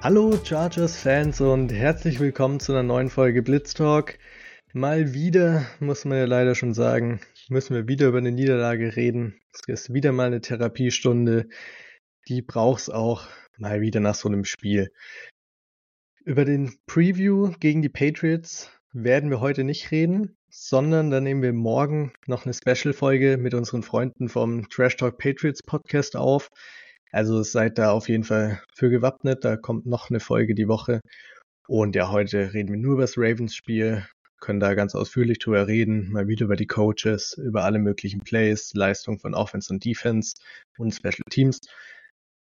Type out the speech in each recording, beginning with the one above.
Hallo Chargers-Fans und herzlich willkommen zu einer neuen Folge Blitz Talk. Mal wieder, muss man ja leider schon sagen, müssen wir wieder über eine Niederlage reden. Es ist wieder mal eine Therapiestunde. Die braucht's auch mal wieder nach so einem Spiel. Über den Preview gegen die Patriots werden wir heute nicht reden, sondern da nehmen wir morgen noch eine Special-Folge mit unseren Freunden vom Trash Talk Patriots Podcast auf. Also seid da auf jeden Fall für gewappnet. Da kommt noch eine Folge die Woche. Und ja, heute reden wir nur über das Ravens-Spiel, können da ganz ausführlich drüber reden, mal wieder über die Coaches, über alle möglichen Plays, Leistung von Offense und Defense und Special Teams.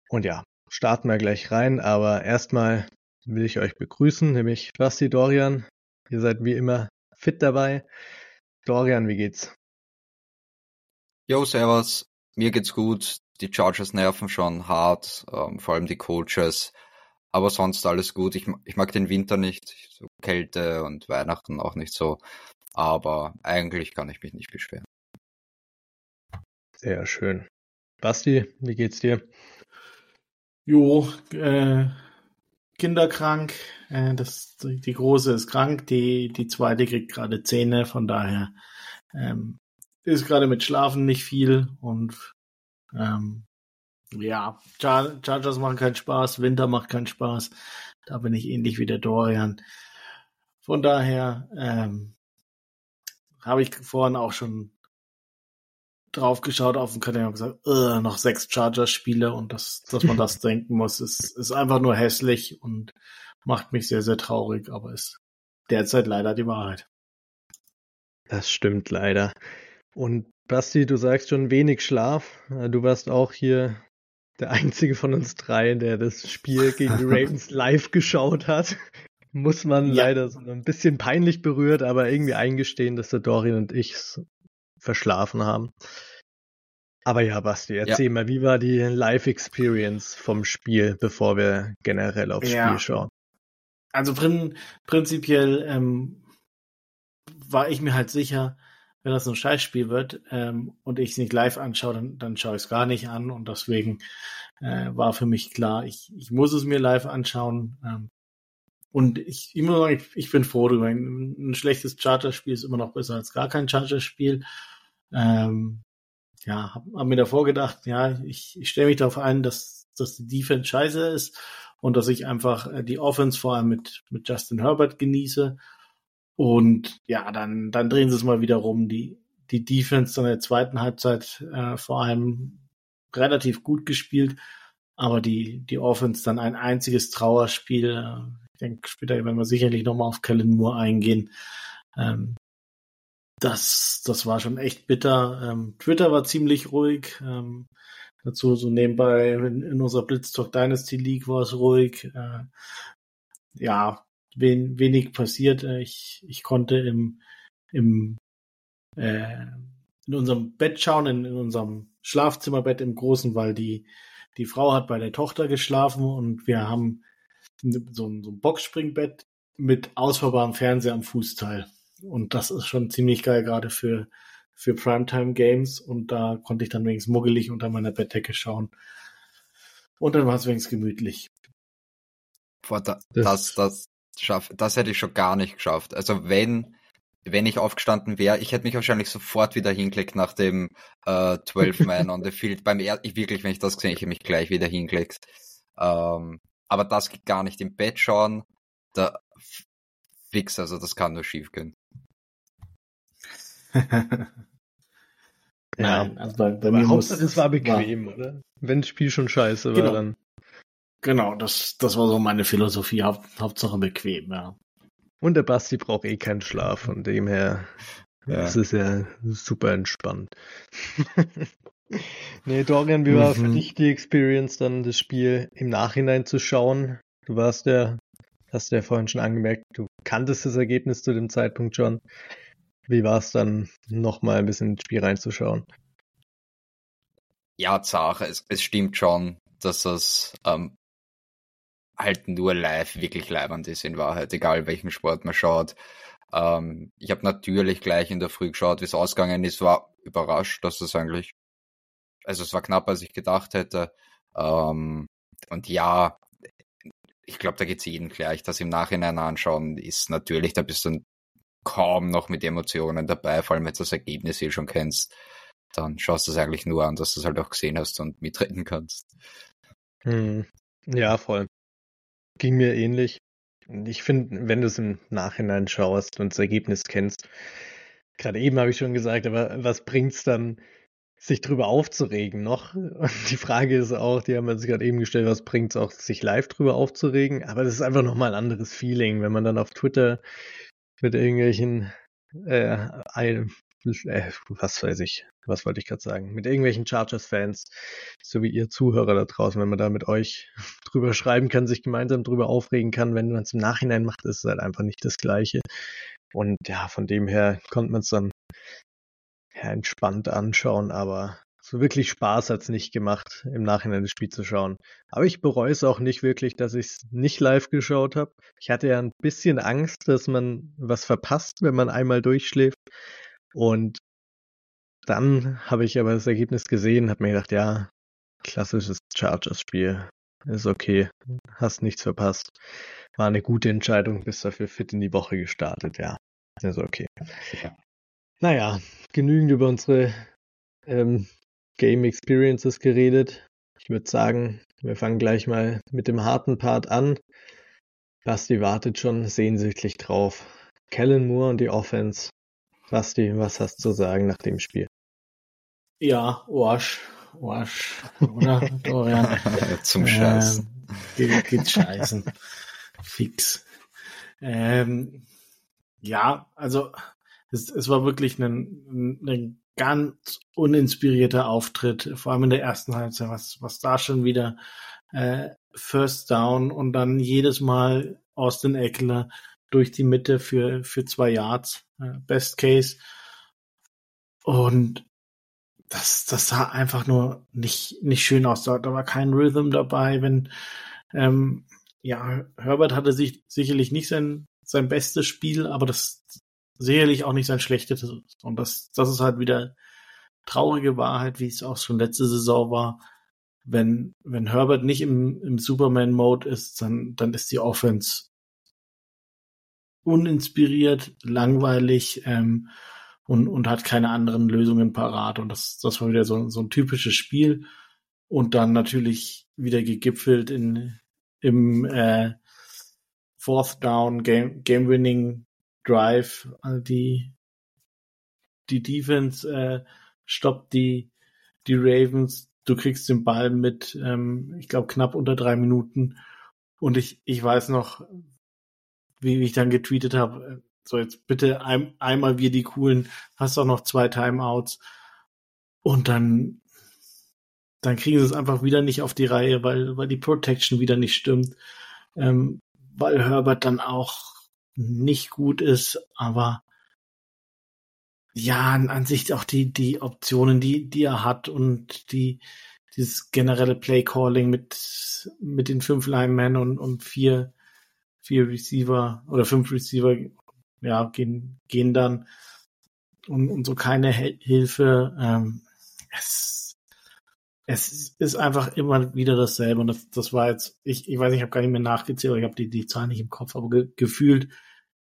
Und ja, starten wir gleich rein, aber erstmal will ich euch begrüßen, nämlich Basti Dorian. Ihr seid wie immer fit dabei. Dorian, wie geht's? Jo, servus. Mir geht's gut. Die Chargers nerven schon hart, ähm, vor allem die Coaches. Aber sonst alles gut. Ich, ich mag den Winter nicht, so Kälte und Weihnachten auch nicht so. Aber eigentlich kann ich mich nicht beschweren. Sehr schön. Basti, wie geht's dir? Jo, äh, kinderkrank. Äh, das, die große ist krank, die, die zweite kriegt gerade Zähne, von daher ähm, ist gerade mit Schlafen nicht viel und ähm, ja, Char Chargers machen keinen Spaß, Winter macht keinen Spaß. Da bin ich ähnlich wie der Dorian. Von daher ähm, habe ich vorhin auch schon drauf geschaut auf den Kalender und gesagt, noch sechs Chargers-Spiele und das, dass man das denken muss, ist, ist einfach nur hässlich und macht mich sehr, sehr traurig, aber ist derzeit leider die Wahrheit. Das stimmt leider. Und Basti, du sagst schon wenig Schlaf. Du warst auch hier der einzige von uns drei, der das Spiel gegen die Ravens live geschaut hat. Muss man ja. leider so ein bisschen peinlich berührt, aber irgendwie eingestehen, dass der Dorian und ich verschlafen haben. Aber ja, Basti, erzähl ja. mal, wie war die Live-Experience vom Spiel, bevor wir generell aufs ja. Spiel schauen? Also prin prinzipiell ähm, war ich mir halt sicher, wenn das ein Scheißspiel wird ähm, und ich es nicht live anschaue, dann, dann schaue ich es gar nicht an. Und deswegen äh, war für mich klar, ich, ich muss es mir live anschauen. Ähm, und ich, ich muss sagen, ich, ich bin froh darüber. Ein, ein schlechtes Charterspiel ist immer noch besser als gar kein Charterspiel. Ähm, ja, hab, hab mir davor gedacht, ja, ich, ich stelle mich darauf ein, dass, dass die Defense scheiße ist und dass ich einfach äh, die Offense vor allem mit, mit Justin Herbert genieße. Und ja, dann, dann drehen sie es mal wieder rum. Die, die Defense dann in der zweiten Halbzeit äh, vor allem relativ gut gespielt, aber die, die Offense dann ein einziges Trauerspiel. Äh, ich denke, später werden wir sicherlich nochmal auf Kellen Moore eingehen. Ähm, das, das war schon echt bitter. Ähm, Twitter war ziemlich ruhig. Ähm, dazu so nebenbei in, in unserer Blitztalk Dynasty League war es ruhig. Äh, ja, wen, wenig passiert. Äh, ich, ich konnte im, im äh, in unserem Bett schauen, in, in unserem Schlafzimmerbett im Großen, weil die, die Frau hat bei der Tochter geschlafen und wir haben so ein, so ein Boxspringbett mit ausfahrbarem Fernseher am Fußteil. Und das ist schon ziemlich geil, gerade für, für Primetime Games. Und da konnte ich dann wenigstens muggelig unter meiner Bettdecke schauen. Und dann war es wenigstens gemütlich. Boah, da, das, das, schaff, das hätte ich schon gar nicht geschafft. Also wenn, wenn ich aufgestanden wäre, ich hätte mich wahrscheinlich sofort wieder hingelegt nach dem äh, 12 Man on the Field. Beim er ich wirklich, wenn ich das gesehen, ich hätte mich gleich wieder hingelegt. Ähm, aber das geht gar nicht im Bett schauen. Da fix, also das kann nur schief gehen. ja, also bei, bei mir muss es war bequem, war, oder? Wenn das Spiel schon scheiße genau. war, dann. Genau, das, das war so meine Philosophie. Haupt, Hauptsache bequem, ja. Und der Basti braucht eh keinen Schlaf, von dem her. Ja. Das ist ja super entspannt. nee, Dorian, wie war mhm. für dich die Experience, dann das Spiel im Nachhinein zu schauen? Du warst ja, hast ja vorhin schon angemerkt, du kanntest das Ergebnis zu dem Zeitpunkt schon. Wie war es dann, nochmal ein bisschen ins Spiel reinzuschauen? Ja, Sache, es, es stimmt schon, dass es ähm, halt nur live wirklich leibend ist in Wahrheit, egal welchen Sport man schaut. Ähm, ich habe natürlich gleich in der Früh geschaut, wie es ausgegangen ist, war überrascht, dass es eigentlich, also es war knapper, als ich gedacht hätte. Ähm, und ja, ich glaube, da geht's jedem gleich. Das im Nachhinein anschauen ist natürlich, da bist du kaum noch mit Emotionen dabei, vor allem wenn du das Ergebnis eh schon kennst. Dann schaust du es eigentlich nur an, dass du es halt auch gesehen hast und mitreden kannst. Hm. Ja, voll. Ging mir ähnlich. Ich finde, wenn du es im Nachhinein schaust und das Ergebnis kennst, gerade eben habe ich schon gesagt, aber was bringt's dann, sich drüber aufzuregen noch? Und die Frage ist auch, die haben wir uns gerade eben gestellt, was bringt's auch, sich live drüber aufzuregen? Aber das ist einfach nochmal ein anderes Feeling, wenn man dann auf Twitter mit irgendwelchen äh, was weiß ich, was wollte ich gerade sagen, mit irgendwelchen Chargers-Fans, so wie ihr Zuhörer da draußen, wenn man da mit euch drüber schreiben kann, sich gemeinsam drüber aufregen kann, wenn man es im Nachhinein macht, ist es halt einfach nicht das Gleiche. Und ja, von dem her konnte man es dann ja, entspannt anschauen, aber so wirklich Spaß hat's nicht gemacht, im Nachhinein das Spiel zu schauen. Aber ich bereue es auch nicht wirklich, dass ich es nicht live geschaut habe. Ich hatte ja ein bisschen Angst, dass man was verpasst, wenn man einmal durchschläft. Und dann habe ich aber das Ergebnis gesehen, habe mir gedacht, ja, klassisches Chargers-Spiel. Ist okay, hast nichts verpasst. War eine gute Entscheidung, bist dafür fit in die Woche gestartet, ja. Ist okay. Ja. Naja, genügend über unsere ähm, Game Experiences geredet. Ich würde sagen, wir fangen gleich mal mit dem harten Part an. Basti wartet schon sehnsüchtig drauf. Kellen Moore und die Offense. Basti, was hast du zu sagen nach dem Spiel? Ja, Wasch. Wasch. Oder, Dorian? Zum Scheißen. Ähm, geht, geht scheißen. Fix. Ähm, ja, also es, es war wirklich ein, ein ganz uninspirierter Auftritt, vor allem in der ersten Halbzeit, was, was da schon wieder äh, First Down und dann jedes Mal Austin Eckler durch die Mitte für, für zwei Yards, äh, Best Case. Und das, das sah einfach nur nicht, nicht schön aus. Da, war kein Rhythm dabei, wenn, ähm, ja, Herbert hatte sich sicherlich nicht sein, sein bestes Spiel, aber das sicherlich auch nicht sein schlechtes. Und das, das ist halt wieder traurige Wahrheit, wie es auch schon letzte Saison war. Wenn, wenn Herbert nicht im, im Superman-Mode ist, dann, dann ist die Offense uninspiriert, langweilig ähm, und, und hat keine anderen Lösungen parat. Und das, das war wieder so, so ein typisches Spiel. Und dann natürlich wieder gegipfelt in, im äh, Fourth Down Game, Game Winning Drive, die, die Defense äh, stoppt die, die Ravens. Du kriegst den Ball mit, ähm, ich glaube, knapp unter drei Minuten. Und ich, ich weiß noch, wie, ich dann getweetet habe, äh, so jetzt bitte ein, einmal wir die coolen, hast auch noch zwei Timeouts. Und dann, dann kriegen sie es einfach wieder nicht auf die Reihe, weil, weil die Protection wieder nicht stimmt. Ähm, weil Herbert dann auch nicht gut ist, aber ja, an sich auch die, die Optionen, die, die er hat und die, dieses generelle Play-Calling mit, mit den fünf Linemen und, und vier, vier Receiver oder fünf Receiver, ja, gehen, gehen dann und, und so keine Hilfe. Ähm, es, es ist einfach immer wieder dasselbe und das, das war jetzt, ich, ich weiß nicht, ich habe gar nicht mehr nachgezählt, ich habe die, die Zahl nicht im Kopf, aber ge gefühlt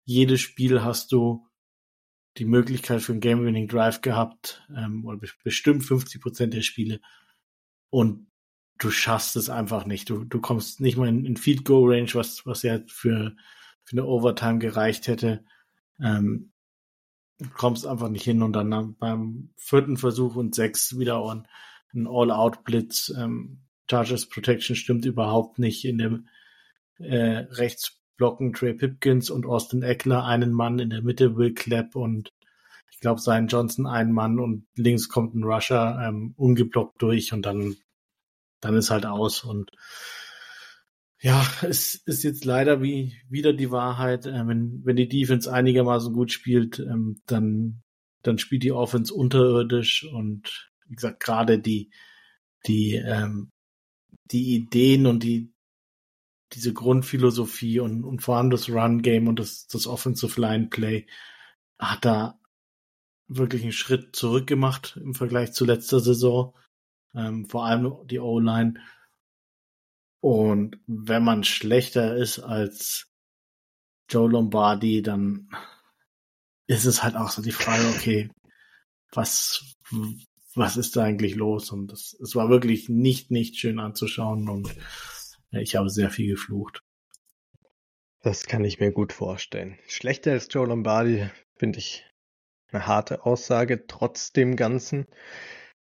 jedes Spiel hast du die Möglichkeit für einen Game-Winning Drive gehabt, ähm, oder bestimmt 50 Prozent der Spiele. Und du schaffst es einfach nicht. Du, du kommst nicht mal in, in Feed Go Range, was, was ja für, für eine Overtime gereicht hätte. Ähm, du kommst einfach nicht hin und dann beim vierten Versuch und sechs wieder on, ein All-Out-Blitz. Ähm, Chargers Protection stimmt überhaupt nicht in dem äh, rechts blocken Trey Pipkins und Austin Eckler einen Mann, in der Mitte Will Clapp und ich glaube sein Johnson einen Mann und links kommt ein Rusher ähm, ungeblockt durch und dann, dann ist halt aus und ja, es ist jetzt leider wie wieder die Wahrheit, äh, wenn, wenn die Defense einigermaßen gut spielt, ähm, dann, dann spielt die Offense unterirdisch und wie gesagt, gerade die, die, ähm, die Ideen und die, diese Grundphilosophie und, und vor allem das Run-Game und das, das Offensive Line-Play hat da wirklich einen Schritt zurück gemacht im Vergleich zu letzter Saison. Ähm, vor allem die O-Line. Und wenn man schlechter ist als Joe Lombardi, dann ist es halt auch so die Frage, okay, was, was ist da eigentlich los? Und das, es war wirklich nicht, nicht schön anzuschauen und ich habe sehr viel geflucht. Das kann ich mir gut vorstellen. Schlechter als Joe Lombardi finde ich eine harte Aussage, trotz dem Ganzen.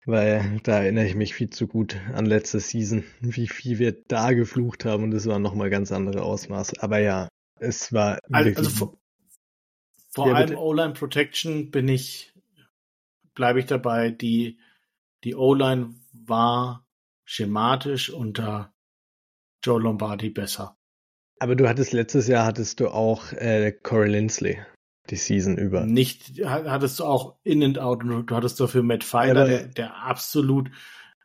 Weil da erinnere ich mich viel zu gut an letzte Season, wie viel wir da geflucht haben und es waren nochmal ganz andere Ausmaße. Aber ja, es war. Also, also vor, vor ja, allem O-Line Protection bin ich, bleibe ich dabei, die, die O-Line war schematisch unter Joe Lombardi besser. Aber du hattest letztes Jahr hattest du auch äh, Corey Lindsley die Season über. Nicht, hattest du auch In and Out und du hattest dafür Matt Filer, ja, der, der absolut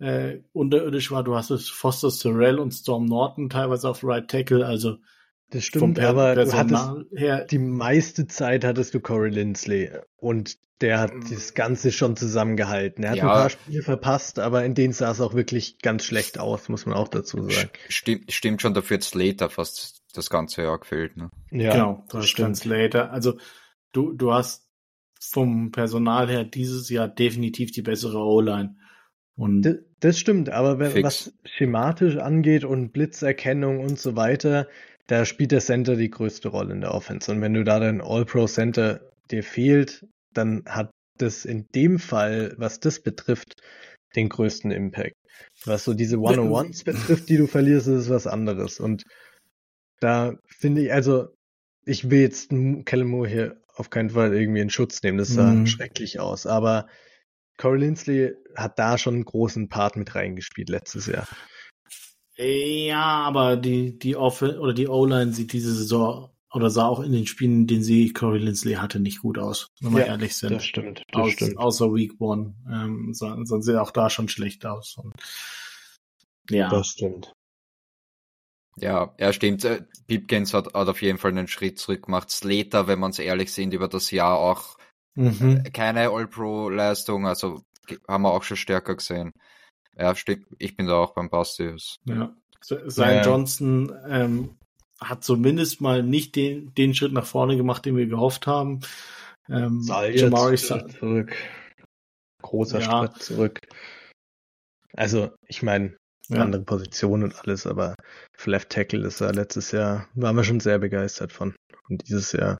äh, unterirdisch war. Du hast Foster Sorrell und Storm Norton teilweise auf Right Tackle, also das stimmt, aber du hattest, her, die meiste Zeit hattest du Corey Lindsley und der hat mm. das Ganze schon zusammengehalten. Er hat ja. ein paar Spiele verpasst, aber in denen sah es auch wirklich ganz schlecht aus, muss man auch dazu sagen. Stimmt, stimmt schon, dafür hat Slater fast das ganze Jahr gefehlt. Ne? Ja, genau, das stimmt. Slater. Also du, du hast vom Personal her dieses Jahr definitiv die bessere O-Line. Und das, das stimmt, aber wenn, was schematisch angeht und Blitzerkennung und so weiter, da spielt der Center die größte Rolle in der Offense. Und wenn du da dein All-Pro-Center dir fehlt, dann hat das in dem Fall, was das betrifft, den größten Impact. Was so diese One-on-Ones betrifft, die du verlierst, ist was anderes. Und da finde ich, also, ich will jetzt Kellen Moore hier auf keinen Fall irgendwie in Schutz nehmen. Das sah mhm. schrecklich aus. Aber Corey Lindsley hat da schon einen großen Part mit reingespielt letztes Jahr. Ja, aber die, die Off oder die O-Line sieht diese Saison oder sah auch in den Spielen, in denen sie Corey Lindsley hatte, nicht gut aus, wenn wir ja, ehrlich sind. Das stimmt. Das aus, stimmt. Außer Week One. Ähm, sonst sieht auch da schon schlecht aus. Und, ja. Das stimmt. Ja, ja, stimmt. Äh, Pipkins hat, hat auf jeden Fall einen Schritt zurück gemacht. Slater, wenn wir uns ehrlich sind, über das Jahr auch mhm. Äh, keine All-Pro-Leistung, also haben wir auch schon stärker gesehen. Ja, stimmt. Ich bin da auch beim Bastius. Ja. Sein ja. Johnson ähm, hat zumindest mal nicht den, den Schritt nach vorne gemacht, den wir gehofft haben. Ähm, Jamari zurück. Großer ja. Schritt zurück. Also, ich meine, ja. andere Position und alles, aber für Left Tackle ist er letztes Jahr, waren wir schon sehr begeistert von. Und dieses Jahr,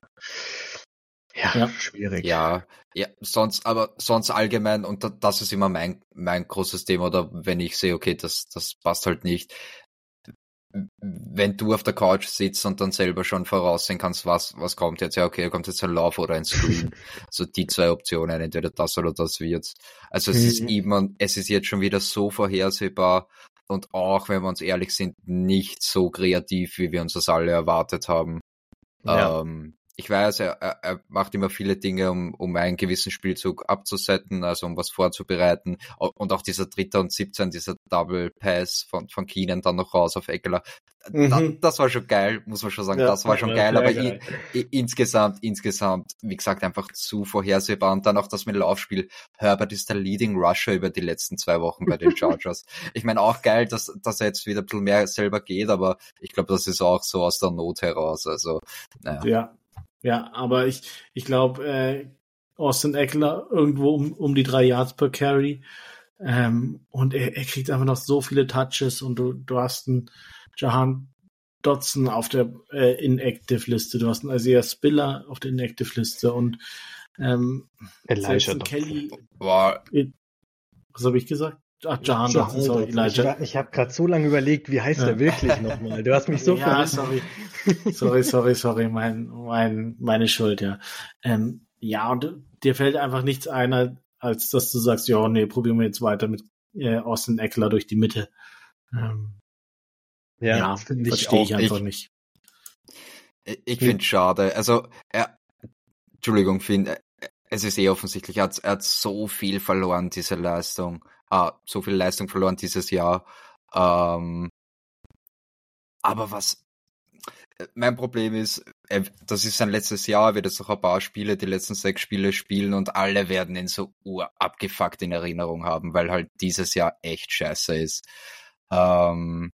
ja, ja. schwierig. Ja, ja, sonst, aber sonst allgemein, und das ist immer mein, mein großes Thema, oder wenn ich sehe, okay, das, das passt halt nicht wenn du auf der Couch sitzt und dann selber schon voraussehen kannst, was, was kommt jetzt, ja, okay, kommt jetzt ein Lauf oder ein Screen. also die zwei Optionen, entweder das oder das wird. Also es mhm. ist immer, es ist jetzt schon wieder so vorhersehbar und auch, wenn wir uns ehrlich sind, nicht so kreativ, wie wir uns das alle erwartet haben. Ja. Ähm, ich weiß, er, er macht immer viele Dinge, um, um einen gewissen Spielzug abzusetzen, also um was vorzubereiten. Und auch dieser Dritter und 17, dieser Double Pass von, von Keenan dann noch raus auf Eckler. Mhm. Das, das, war schon geil, muss man schon sagen. Ja, das war schon ja, geil, aber geil. I, I, insgesamt, insgesamt, wie gesagt, einfach zu vorhersehbar. Und dann auch das mit Laufspiel. Herbert ist der Leading Rusher über die letzten zwei Wochen bei den Chargers. ich meine, auch geil, dass, dass er jetzt wieder ein bisschen mehr selber geht, aber ich glaube, das ist auch so aus der Not heraus. Also, naja. Ja, ja, aber ich, ich glaube, äh, Austin Eckler irgendwo um, um die drei Yards per Carry. Ähm, und er, er kriegt einfach noch so viele Touches und du, du hast einen Jahan Dotson auf der äh, Inactive-Liste, du hast einen Isaiah Spiller auf der Inactive-Liste und ähm, Elijah Kelly. Wow. Was habe ich gesagt? Ach, Jahan Dotson, sorry, Elijah. Ich, ich habe gerade so lange überlegt, wie heißt ja. der wirklich nochmal? Du hast mich so Ja, sorry. Sorry, sorry, sorry, mein, mein, meine Schuld, ja. Ähm, ja, und dir fällt einfach nichts ein, als dass du sagst, ja, nee, probieren wir jetzt weiter mit äh, Austin Eckler durch die Mitte. Ähm, ja, ja verstehe ich einfach ich, nicht. Ich, ich finde es schade. Also, er, Entschuldigung, Finn, es ist eh offensichtlich, er hat, er hat so viel verloren, diese Leistung ah, so viel Leistung verloren dieses Jahr. Ähm, aber was äh, mein Problem ist, das ist sein letztes Jahr, er wird jetzt noch ein paar Spiele, die letzten sechs Spiele spielen und alle werden ihn so abgefuckt in Erinnerung haben, weil halt dieses Jahr echt scheiße ist. Ähm,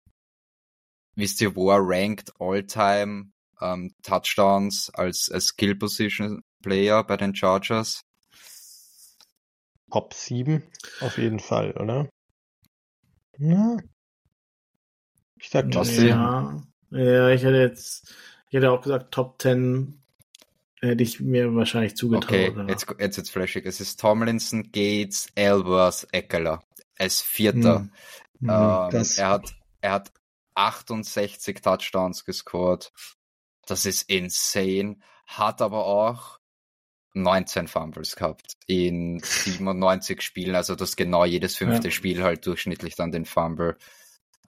wisst ihr, wo er rankt all-time ähm, Touchdowns als, als Skill Position Player bei den Chargers? Top 7 auf jeden Fall, oder? Ja. Ich sag Top 10. Ja. Ja, ich hätte jetzt, ich hätte auch gesagt Top 10 hätte ich mir wahrscheinlich zugetraut. Okay, oder? jetzt, jetzt jetzt flashig. Es ist Tomlinson, Gates, Elworth, Eckler als Vierter. Hm. hm ähm, er hat, er hat 68 Touchdowns gescored. Das ist insane. Hat aber auch 19 Fumbles gehabt in 97 Spielen. Also das genau jedes fünfte ja. Spiel halt durchschnittlich dann den Fumble.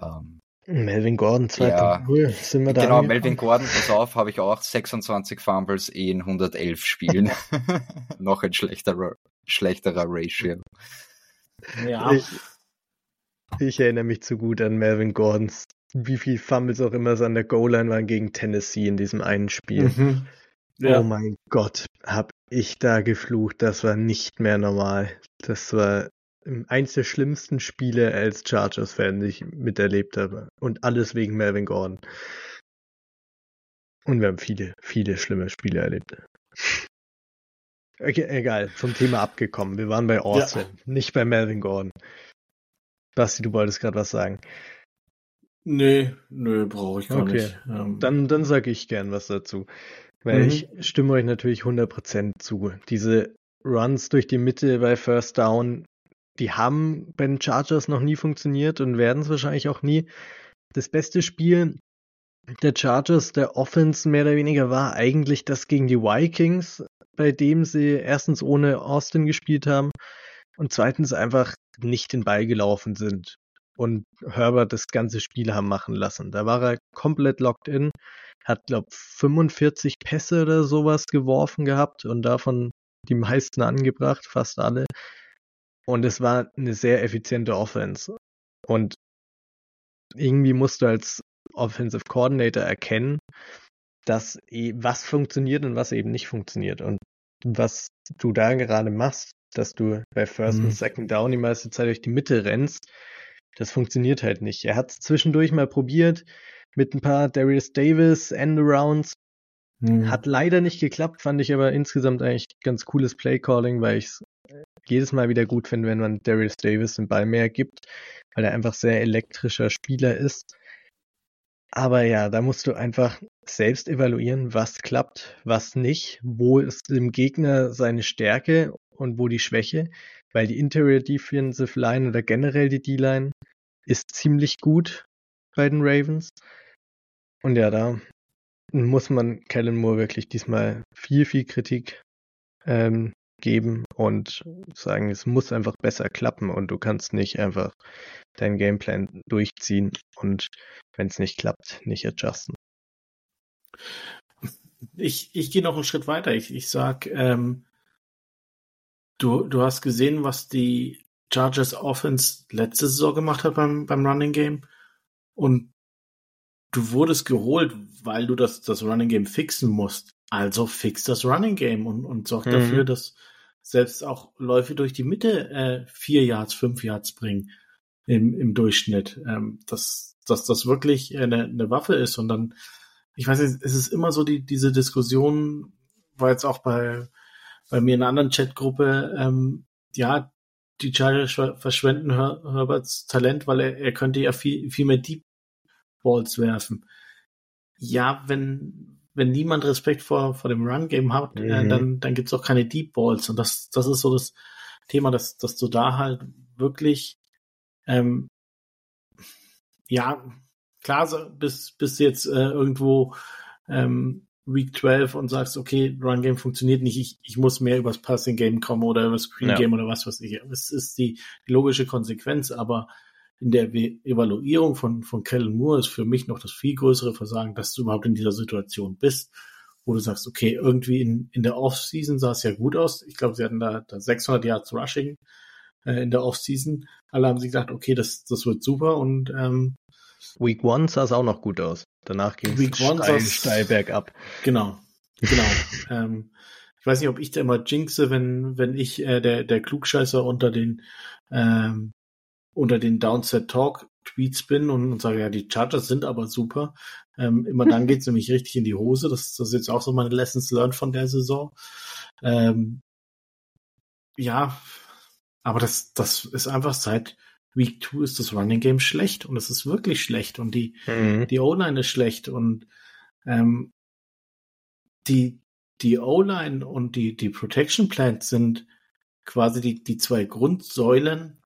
Ähm, Melvin Gordon 2.0, ja, sind wir da Genau, Melvin Gordon, pass auf, habe ich auch 26 Fumbles in 111 Spielen. Noch ein schlechterer, schlechterer Ratio. Ja. Ich, ich erinnere mich zu gut an Melvin Gordons, wie viel Fumbles auch immer es an der Goal-Line waren gegen Tennessee in diesem einen Spiel. Mhm. Ja. Oh mein Gott, hab ich da geflucht. Das war nicht mehr normal. Das war eins der schlimmsten Spiele als Chargers-Fan, die ich miterlebt habe. Und alles wegen Melvin Gordon. Und wir haben viele, viele schlimme Spiele erlebt. Okay, egal, zum Thema abgekommen. Wir waren bei Austin, ja. nicht bei Melvin Gordon. Basti, du wolltest gerade was sagen. Nee, nö, brauche ich gar okay. nicht. Ähm, dann, dann sage ich gern was dazu. Weil mhm. ich stimme euch natürlich 100% zu. Diese Runs durch die Mitte bei First Down, die haben bei den Chargers noch nie funktioniert und werden es wahrscheinlich auch nie. Das beste Spiel der Chargers, der Offense mehr oder weniger war eigentlich das gegen die Vikings, bei dem sie erstens ohne Austin gespielt haben und zweitens einfach nicht den Ball gelaufen sind und Herbert das ganze Spiel haben machen lassen. Da war er komplett locked in, hat, glaube 45 Pässe oder sowas geworfen gehabt und davon die meisten angebracht, fast alle. Und es war eine sehr effiziente Offense. Und irgendwie musst du als Offensive Coordinator erkennen, dass e, was funktioniert und was eben nicht funktioniert. Und was du da gerade machst, dass du bei First mhm. und Second Down die meiste Zeit durch die Mitte rennst, das funktioniert halt nicht. Er hat es zwischendurch mal probiert mit ein paar Darius Davis Endarounds. Mhm. Hat leider nicht geklappt, fand ich aber insgesamt eigentlich ganz cooles Playcalling, weil ich es jedes Mal wieder gut finde, wenn man Darius Davis den Ball mehr gibt, weil er einfach sehr elektrischer Spieler ist. Aber ja, da musst du einfach selbst evaluieren, was klappt, was nicht, wo ist dem Gegner seine Stärke und wo die Schwäche, weil die Interior Defensive Line oder generell die D-Line ist ziemlich gut bei den Ravens. Und ja, da muss man Kellen Moore wirklich diesmal viel, viel Kritik ähm, geben und sagen, es muss einfach besser klappen und du kannst nicht einfach deinen Gameplan durchziehen und wenn es nicht klappt, nicht adjusten. Ich, ich gehe noch einen Schritt weiter. Ich, ich sag, ähm, du, du hast gesehen, was die Chargers Offense letzte Saison gemacht hat beim, beim Running Game und du wurdest geholt, weil du das, das Running Game fixen musst. Also fix das Running Game und, und sorg mhm. dafür, dass selbst auch Läufe durch die Mitte äh, vier Yards, fünf Yards bringen im, im Durchschnitt. Ähm, dass, dass das wirklich eine, eine Waffe ist. Und dann, ich weiß nicht, es ist immer so die, diese Diskussion, war jetzt auch bei, bei mir in einer anderen Chatgruppe, ähm, ja, die Chargers verschwenden Her Herberts Talent, weil er, er könnte ja viel, viel mehr Deep Balls werfen. Ja, wenn, wenn niemand Respekt vor, vor dem Run-Game hat, äh, mhm. äh, dann, dann gibt's auch keine Deep Balls. Und das, das ist so das Thema, dass, dass du da halt wirklich, ähm, ja, klar, so, bis, bis jetzt äh, irgendwo ähm, Week 12 und sagst, okay, Run Game funktioniert nicht, ich, ich muss mehr übers Passing Game kommen oder übers Screen Game ja. oder was weiß ich. Es ist die, die logische Konsequenz, aber in der Evaluierung von, von Kellen Moore ist für mich noch das viel größere Versagen, dass du überhaupt in dieser Situation bist, wo du sagst, okay, irgendwie in, in der Offseason sah es ja gut aus. Ich glaube, sie hatten da, da 600 Yards Rushing äh, in der Offseason. Alle haben sich gesagt, okay, das, das wird super und ähm, Week One sah es auch noch gut aus. Danach ging es steil, steil bergab. Genau, genau. ähm, ich weiß nicht, ob ich da immer jinxe, wenn, wenn ich äh, der, der Klugscheißer unter den ähm, unter den Downset Talk Tweets bin und, und sage, ja, die Chargers sind aber super. Ähm, immer dann geht's nämlich richtig in die Hose. Das, das ist jetzt auch so meine Lessons learned von der Saison. Ähm, ja, aber das, das ist einfach seit Week 2 ist das Running Game schlecht und es ist wirklich schlecht und die, mhm. die O-Line ist schlecht und ähm, die, die O-Line und die, die Protection Plans sind quasi die, die zwei Grundsäulen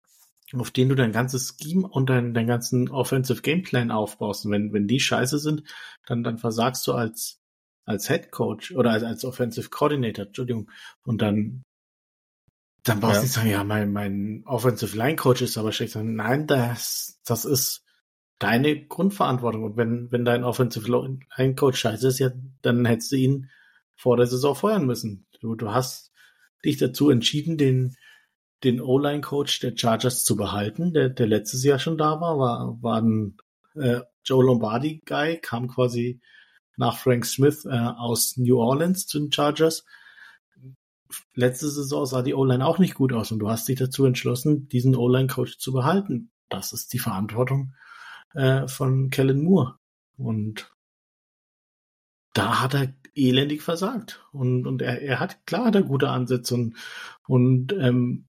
auf denen du dein ganzes Scheme und dein, dein ganzen Offensive Gameplan aufbaust. Und wenn, wenn die scheiße sind, dann, dann versagst du als, als Head Coach oder als, als Offensive Coordinator, Entschuldigung. Und dann, dann brauchst du ja. nicht sagen, ja, mein, mein Offensive Line Coach ist aber schlecht. Nein, das, das ist deine Grundverantwortung. Und wenn, wenn dein Offensive Line Coach scheiße ist, ja, dann hättest du ihn vor der Saison feuern müssen. Du, du hast dich dazu entschieden, den, den O-Line-Coach der Chargers zu behalten, der, der letztes Jahr schon da war, war, war ein äh, Joe Lombardi-Guy, kam quasi nach Frank Smith äh, aus New Orleans zu den Chargers. Letzte Saison sah die O-Line auch nicht gut aus und du hast dich dazu entschlossen, diesen O-Line-Coach zu behalten. Das ist die Verantwortung äh, von Kellen Moore. Und da hat er elendig versagt. Und, und er, er hat, klar hat er gute Ansätze und, und ähm,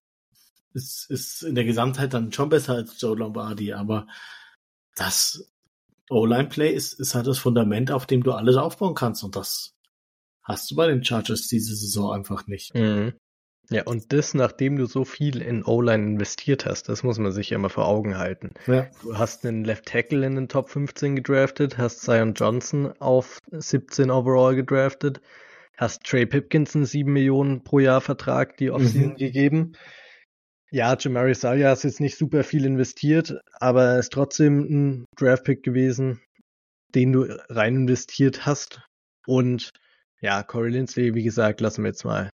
ist, ist in der Gesamtheit dann schon besser als Joe Lombardi, aber das O-Line-Play ist, ist halt das Fundament, auf dem du alles aufbauen kannst und das hast du bei den Chargers diese Saison einfach nicht. Mhm. Ja, und das, nachdem du so viel in O-Line investiert hast, das muss man sich ja immer vor Augen halten. Ja. Du hast einen Left Tackle in den Top 15 gedraftet, hast Zion Johnson auf 17 overall gedraftet, hast Trey Pipkins einen 7 Millionen pro Jahr Vertrag die Offseason mhm. gegeben, ja, Jamari Salya ist jetzt nicht super viel investiert, aber er ist trotzdem ein Draftpick gewesen, den du rein investiert hast. Und ja, Corey Lindsley, wie gesagt, lassen wir jetzt mal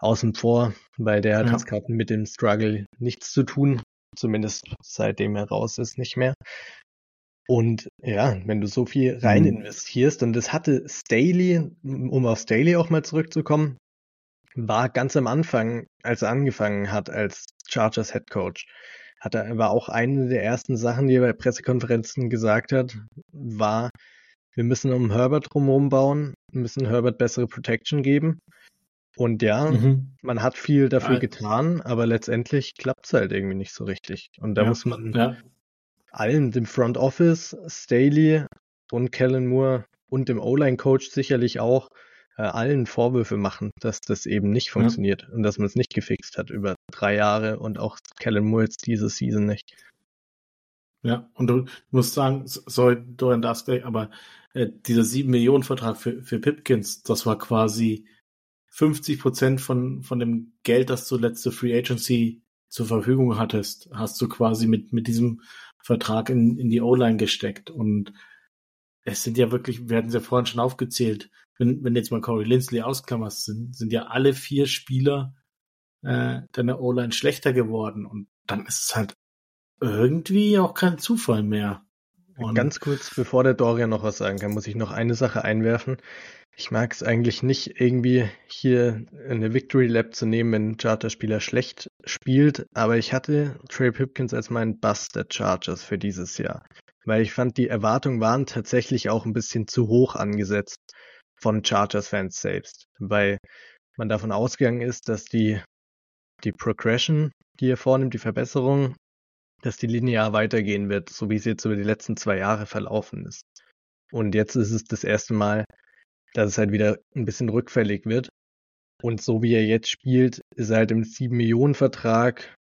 außen vor, weil der hat ja. jetzt gerade mit dem Struggle nichts zu tun. Zumindest seitdem er raus ist, nicht mehr. Und ja, wenn du so viel rein mhm. investierst, und das hatte Staley, um auf Staley auch mal zurückzukommen, war ganz am Anfang, als er angefangen hat als Chargers Head Coach, hat er, war auch eine der ersten Sachen, die er bei Pressekonferenzen gesagt hat, war, wir müssen um Herbert drumherum bauen, müssen Herbert bessere Protection geben. Und ja, mhm. man hat viel dafür ja. getan, aber letztendlich klappt es halt irgendwie nicht so richtig. Und da ja. muss man ja. allen, dem Front Office, Staley und Kellen Moore und dem O-Line-Coach sicherlich auch, äh, allen Vorwürfe machen, dass das eben nicht funktioniert ja. und dass man es nicht gefixt hat über drei Jahre und auch Kellen jetzt diese Season nicht. Ja, und du musst sagen, sorry, Dorian Darskay, aber äh, dieser 7 Millionen Vertrag für, für Pipkins, das war quasi 50 Prozent von, von dem Geld, das du letzte Free Agency zur Verfügung hattest, hast du quasi mit, mit diesem Vertrag in, in die O-Line gesteckt. Und es sind ja wirklich, wir hatten es ja vorhin schon aufgezählt, wenn, wenn jetzt mal Corey Lindsley ausklammerst, sind, sind ja alle vier Spieler äh, deiner O-Line schlechter geworden und dann ist es halt irgendwie auch kein Zufall mehr. Und Ganz kurz, bevor der Dorian noch was sagen kann, muss ich noch eine Sache einwerfen. Ich mag es eigentlich nicht, irgendwie hier eine Victory Lab zu nehmen, wenn ein Charter-Spieler schlecht spielt, aber ich hatte Trey Pipkins als meinen Bust der Chargers für dieses Jahr. Weil ich fand, die Erwartungen waren tatsächlich auch ein bisschen zu hoch angesetzt von Chargers-Fans selbst, weil man davon ausgegangen ist, dass die, die Progression, die er vornimmt, die Verbesserung, dass die linear weitergehen wird, so wie es jetzt über die letzten zwei Jahre verlaufen ist. Und jetzt ist es das erste Mal, dass es halt wieder ein bisschen rückfällig wird. Und so wie er jetzt spielt, ist er halt im 7-Millionen-Vertrag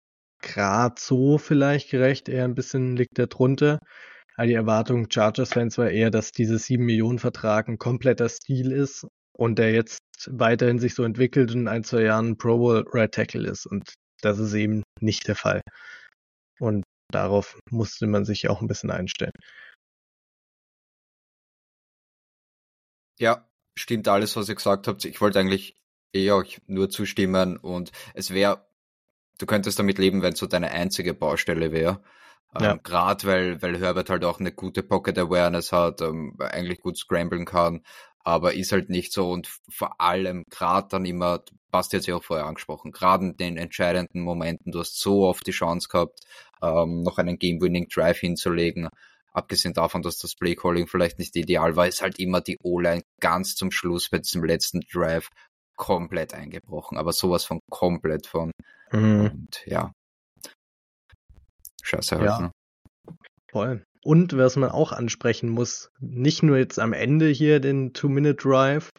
gerade so vielleicht gerecht, eher ein bisschen liegt er drunter. Aber die Erwartung Chargers-Fans war eher, dass dieses 7 Millionen Vertrag ein kompletter Stil ist und der jetzt weiterhin sich so entwickelt und in ein, zwei Jahren Pro Bowl Right Tackle ist. Und das ist eben nicht der Fall. Und darauf musste man sich auch ein bisschen einstellen. Ja, stimmt alles, was ihr gesagt habt. Ich wollte eigentlich eher euch nur zustimmen und es wäre, du könntest damit leben, wenn es so deine einzige Baustelle wäre. Ja. Ähm, Gerade weil, weil Herbert halt auch eine gute Pocket Awareness hat, ähm, eigentlich gut scramblen kann, aber ist halt nicht so und vor allem gerade dann immer hat es ja auch vorher angesprochen, gerade in den entscheidenden Momenten, du hast so oft die Chance gehabt, ähm, noch einen Game-Winning-Drive hinzulegen. Abgesehen davon, dass das Play-Calling vielleicht nicht ideal war, ist halt immer die O-Line ganz zum Schluss bei diesem letzten Drive komplett eingebrochen, aber sowas von komplett von. Mhm. Und ja. Scheiße halt, ja. ne? Voll. Und was man auch ansprechen muss, nicht nur jetzt am Ende hier den Two-Minute-Drive,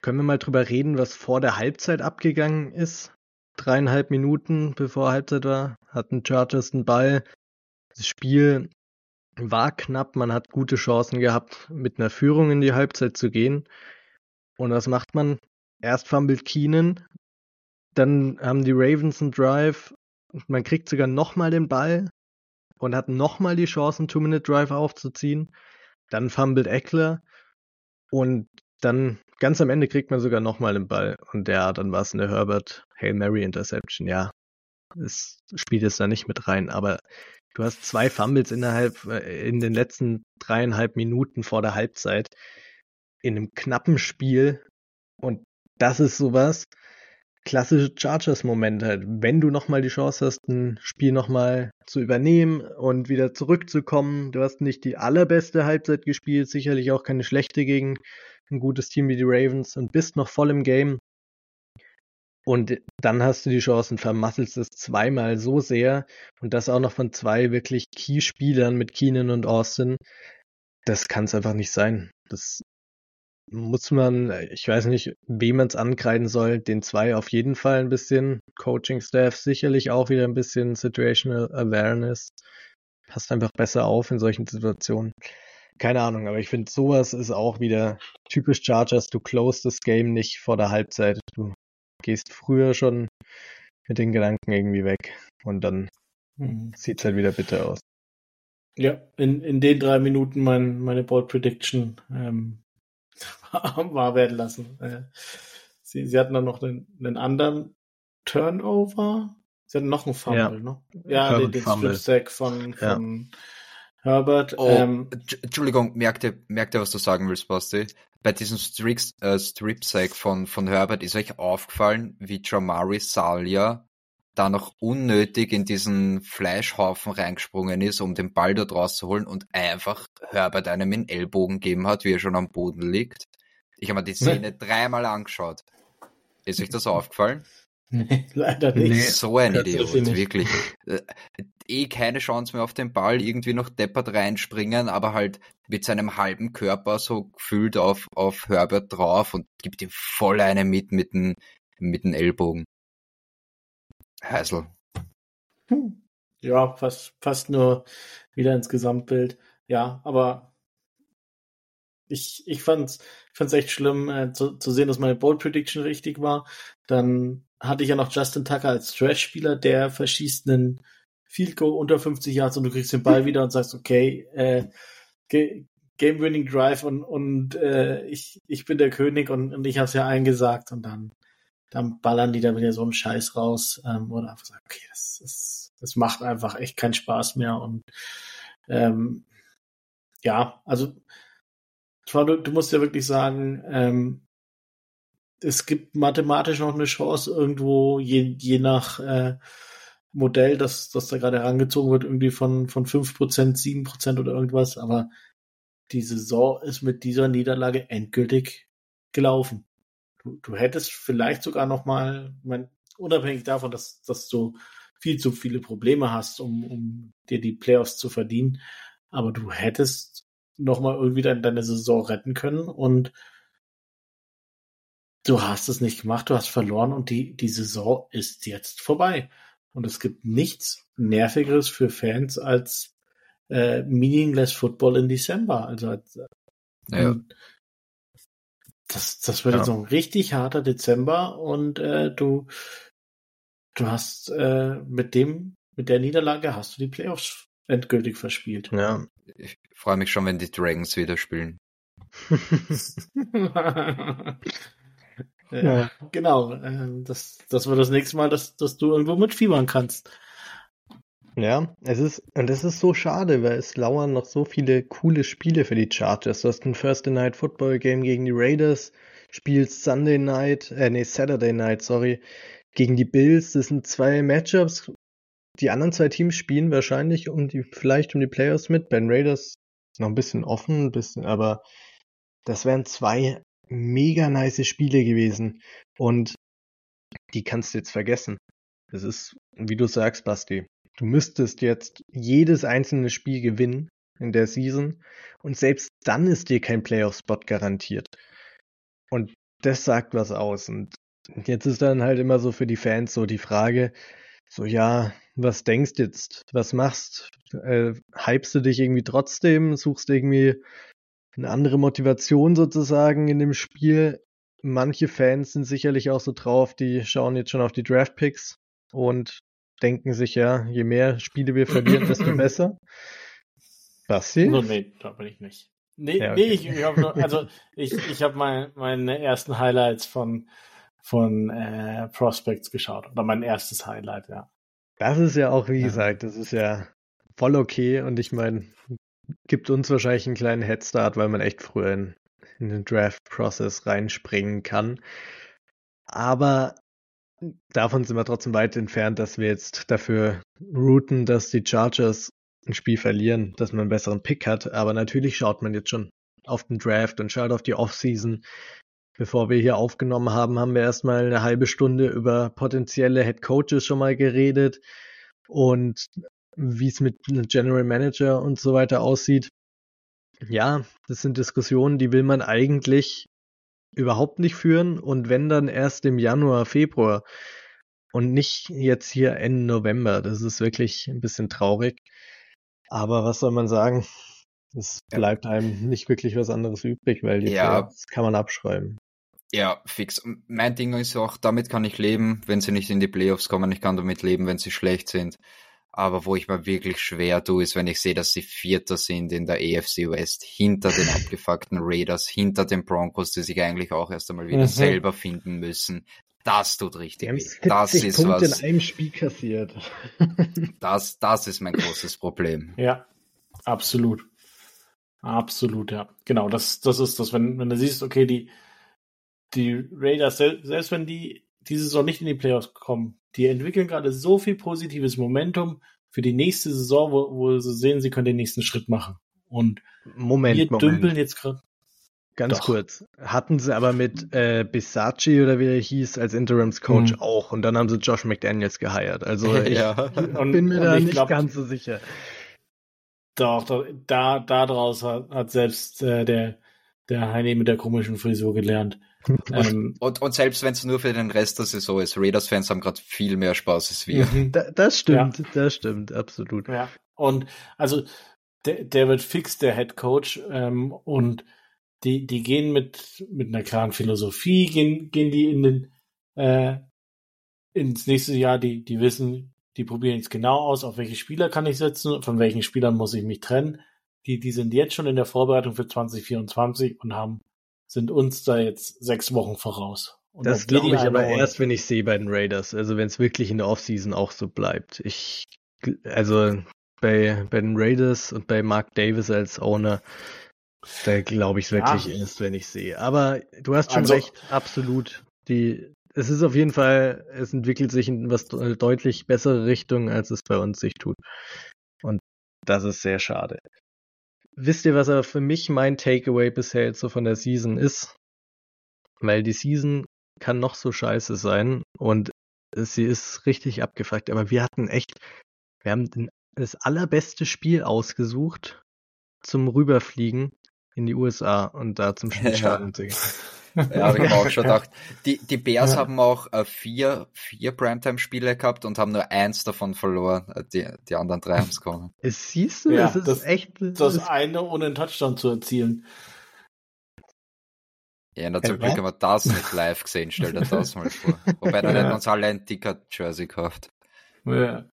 können wir mal drüber reden, was vor der Halbzeit abgegangen ist? Dreieinhalb Minuten bevor Halbzeit war, hatten Chargers den Ball. Das Spiel war knapp, man hat gute Chancen gehabt, mit einer Führung in die Halbzeit zu gehen. Und was macht man? Erst fummelt Keenan, dann haben die Ravens einen Drive, man kriegt sogar nochmal den Ball, und hat nochmal die Chance, einen Two-Minute-Drive aufzuziehen. Dann fummelt Eckler und dann ganz am Ende kriegt man sogar nochmal den Ball. Und ja, dann war es eine Herbert Hail Mary Interception. Ja, es spielt es da nicht mit rein, aber du hast zwei Fumbles innerhalb, äh, in den letzten dreieinhalb Minuten vor der Halbzeit in einem knappen Spiel. Und das ist sowas, klassische Chargers-Moment halt. Wenn du nochmal die Chance hast, ein Spiel nochmal zu übernehmen und wieder zurückzukommen, du hast nicht die allerbeste Halbzeit gespielt, sicherlich auch keine schlechte gegen ein gutes Team wie die Ravens und bist noch voll im Game. Und dann hast du die Chance und vermasselst es zweimal so sehr und das auch noch von zwei wirklich Key-Spielern mit Keenan und Austin. Das kann es einfach nicht sein. Das muss man, ich weiß nicht, wem man es ankreiden soll, den zwei auf jeden Fall ein bisschen, Coaching-Staff sicherlich auch wieder ein bisschen Situational Awareness, passt einfach besser auf in solchen Situationen. Keine Ahnung, aber ich finde, sowas ist auch wieder typisch Chargers, du close das Game nicht vor der Halbzeit, du gehst früher schon mit den Gedanken irgendwie weg und dann mhm. sieht es halt wieder bitter aus. Ja, in, in den drei Minuten mein, meine Ball Prediction ähm, wahr werden lassen. Sie, sie hatten dann noch einen, einen anderen Turnover. Sie hatten noch einen Fumble, ja. ne? Ja, den, den Strip-Sack von, von ja. Herbert. Oh, ähm, Entschuldigung, merkt ihr, merkt ihr, was du sagen willst, Basti? Bei diesem Strip, äh, Strip-Sack von, von Herbert ist euch aufgefallen, wie Jamari Salia da noch unnötig in diesen Fleischhaufen reingesprungen ist, um den Ball dort rauszuholen und einfach Herbert einem in Ellbogen gegeben hat, wie er schon am Boden liegt. Ich habe mir die Szene dreimal angeschaut. Ist euch das aufgefallen? Nee, leider nicht. Nee, so ein Idiot, wirklich. Äh, eh keine Chance mehr auf den Ball, irgendwie noch deppert reinspringen, aber halt mit seinem halben Körper so gefühlt auf, auf Herbert drauf und gibt ihm voll eine mit, mit dem, mit dem Ellbogen. Hassel. Hm. Ja, fast, fast nur wieder ins Gesamtbild. Ja, aber ich, ich fand's, fand's echt schlimm, äh, zu, zu sehen, dass meine Bold Prediction richtig war. Dann hatte ich ja noch Justin Tucker als Trash-Spieler, der verschießt einen Field Goal unter 50 Yards und du kriegst den Ball wieder und sagst, okay, äh, Game-Winning Drive und, und äh, ich, ich bin der König und, und ich habe es ja eingesagt und dann dann ballern die da wieder so einen Scheiß raus ähm, oder einfach sagen, okay, das, das, das macht einfach echt keinen Spaß mehr und ähm, ja, also du, du musst ja wirklich sagen, ähm, es gibt mathematisch noch eine Chance irgendwo, je, je nach äh, Modell, das, das da gerade herangezogen wird, irgendwie von, von 5%, 7% oder irgendwas, aber die Saison ist mit dieser Niederlage endgültig gelaufen du, du hättest vielleicht sogar noch mal, mein, unabhängig davon, dass, dass du viel zu viele Probleme hast, um, um dir die Playoffs zu verdienen, aber du hättest noch mal irgendwie deine, deine Saison retten können und du hast es nicht gemacht, du hast verloren und die, die Saison ist jetzt vorbei. Und es gibt nichts Nervigeres für Fans als äh, meaningless Football in Dezember. Also als, ja. Das, das wird ja. jetzt so ein richtig harter Dezember und äh, du, du hast äh, mit dem, mit der Niederlage hast du die Playoffs endgültig verspielt. Ja. Ich freue mich schon, wenn die Dragons wieder spielen. ja, genau. Äh, das, das wird das nächste Mal, dass, dass du irgendwo mitfiebern kannst. Ja, es ist, und es ist so schade, weil es lauern noch so viele coole Spiele für die Chargers. Du hast ein Thursday Night Football Game gegen die Raiders, spielst Sunday Night, äh, nee, Saturday Night, sorry, gegen die Bills. Das sind zwei Matchups. Die anderen zwei Teams spielen wahrscheinlich um die, vielleicht um die Playoffs mit. Ben Raiders noch ein bisschen offen, ein bisschen, aber das wären zwei mega nice Spiele gewesen. Und die kannst du jetzt vergessen. Das ist, wie du sagst, Basti. Du müsstest jetzt jedes einzelne Spiel gewinnen in der Season und selbst dann ist dir kein Playoff-Spot garantiert. Und das sagt was aus. Und jetzt ist dann halt immer so für die Fans so die Frage, so ja, was denkst jetzt? Was machst? Äh, hypst du dich irgendwie trotzdem? Suchst irgendwie eine andere Motivation sozusagen in dem Spiel? Manche Fans sind sicherlich auch so drauf, die schauen jetzt schon auf die Draft Picks und denken sich ja, je mehr Spiele wir verlieren, desto besser. Basti? No, nee, da bin ich nicht. Nee, ja, okay. nee ich, ich habe nur, also ich, ich habe mein, meine ersten Highlights von, von äh, Prospects geschaut. Oder mein erstes Highlight, ja. Das ist ja auch, wie ja. gesagt, das ist ja voll okay und ich meine, gibt uns wahrscheinlich einen kleinen Headstart, weil man echt früher in, in den Draft-Process reinspringen kann. Aber davon sind wir trotzdem weit entfernt, dass wir jetzt dafür routen, dass die Chargers ein Spiel verlieren, dass man einen besseren Pick hat. Aber natürlich schaut man jetzt schon auf den Draft und schaut auf die Offseason. Bevor wir hier aufgenommen haben, haben wir erstmal eine halbe Stunde über potenzielle Head Coaches schon mal geredet und wie es mit General Manager und so weiter aussieht. Ja, das sind Diskussionen, die will man eigentlich überhaupt nicht führen und wenn dann erst im Januar, Februar und nicht jetzt hier Ende November. Das ist wirklich ein bisschen traurig. Aber was soll man sagen? Es bleibt einem nicht wirklich was anderes übrig, weil die ja. Playoffs kann man abschreiben. Ja, fix. Mein Ding ist auch, damit kann ich leben, wenn sie nicht in die Playoffs kommen. Ich kann damit leben, wenn sie schlecht sind. Aber wo ich mir wirklich schwer tue, ist, wenn ich sehe, dass sie Vierter sind in der AFC West, hinter den abgefuckten Raiders, hinter den Broncos, die sich eigentlich auch erst einmal wieder mhm. selber finden müssen. Das tut richtig weh. Das ist Punkte was. in einem Spiel kassiert. das, das ist mein großes Problem. Ja, absolut. Absolut, ja. Genau, das, das ist das, wenn, wenn du siehst, okay, die, die Raiders, selbst wenn die diese Saison nicht in die Playoffs kommen, die entwickeln gerade so viel positives Momentum für die nächste Saison, wo, wo sie sehen, sie können den nächsten Schritt machen. Und Moment, wir Moment. dümpeln jetzt gerade. Ganz Doch. kurz. Hatten sie aber mit äh, Bisacci oder wie er hieß als Interimscoach mhm. auch und dann haben sie Josh McDaniels geheiert. Also ich ja. und, bin mir da nicht glaub, ganz so sicher. Doch, doch da, da draus hat, hat selbst äh, der, der Heini mit der komischen Frisur gelernt. Ähm, und, und selbst wenn es nur für den Rest der Saison ist, Raiders-Fans haben gerade viel mehr Spaß als wir. Mhm. Da, das stimmt, ja. das stimmt, absolut. Ja, und also der, der wird fix der Head Coach ähm, und die, die gehen mit, mit einer klaren Philosophie, gehen, gehen die in den, äh, ins nächste Jahr, die, die wissen, die probieren jetzt genau aus, auf welche Spieler kann ich setzen, von welchen Spielern muss ich mich trennen. Die, die sind jetzt schon in der Vorbereitung für 2024 und haben, sind uns da jetzt sechs Wochen voraus. Und das glaube ich aber erst, wenn ich sehe bei den Raiders, also wenn es wirklich in der Offseason auch so bleibt. Ich, also bei, bei den Raiders und bei Mark Davis als Owner, da glaube ich es wirklich ja. erst, wenn ich sehe. Aber du hast schon also, recht, absolut. Die, es ist auf jeden Fall, es entwickelt sich in was deutlich bessere Richtung, als es bei uns sich tut. Und das ist sehr schade. Wisst ihr, was aber für mich mein Takeaway bisher jetzt so von der Season ist? Weil die Season kann noch so scheiße sein und sie ist richtig abgefuckt, aber wir hatten echt, wir haben das allerbeste Spiel ausgesucht zum Rüberfliegen in die USA und da zum zu gehen. Ja, habe ich mir auch schon gedacht. Die, die Bears ja. haben auch äh, vier, vier Primetime-Spiele gehabt und haben nur eins davon verloren. Äh, die, die anderen drei haben es gewonnen. Es siehst du, ja, das ist das, echt. Das, das eine ohne einen Touchdown zu erzielen. Ja, na, zum Glück haben wir das nicht live gesehen, stell dir das mal vor. Wobei, dann ja. hätten uns alle ein Ticket-Jersey gekauft. Ja.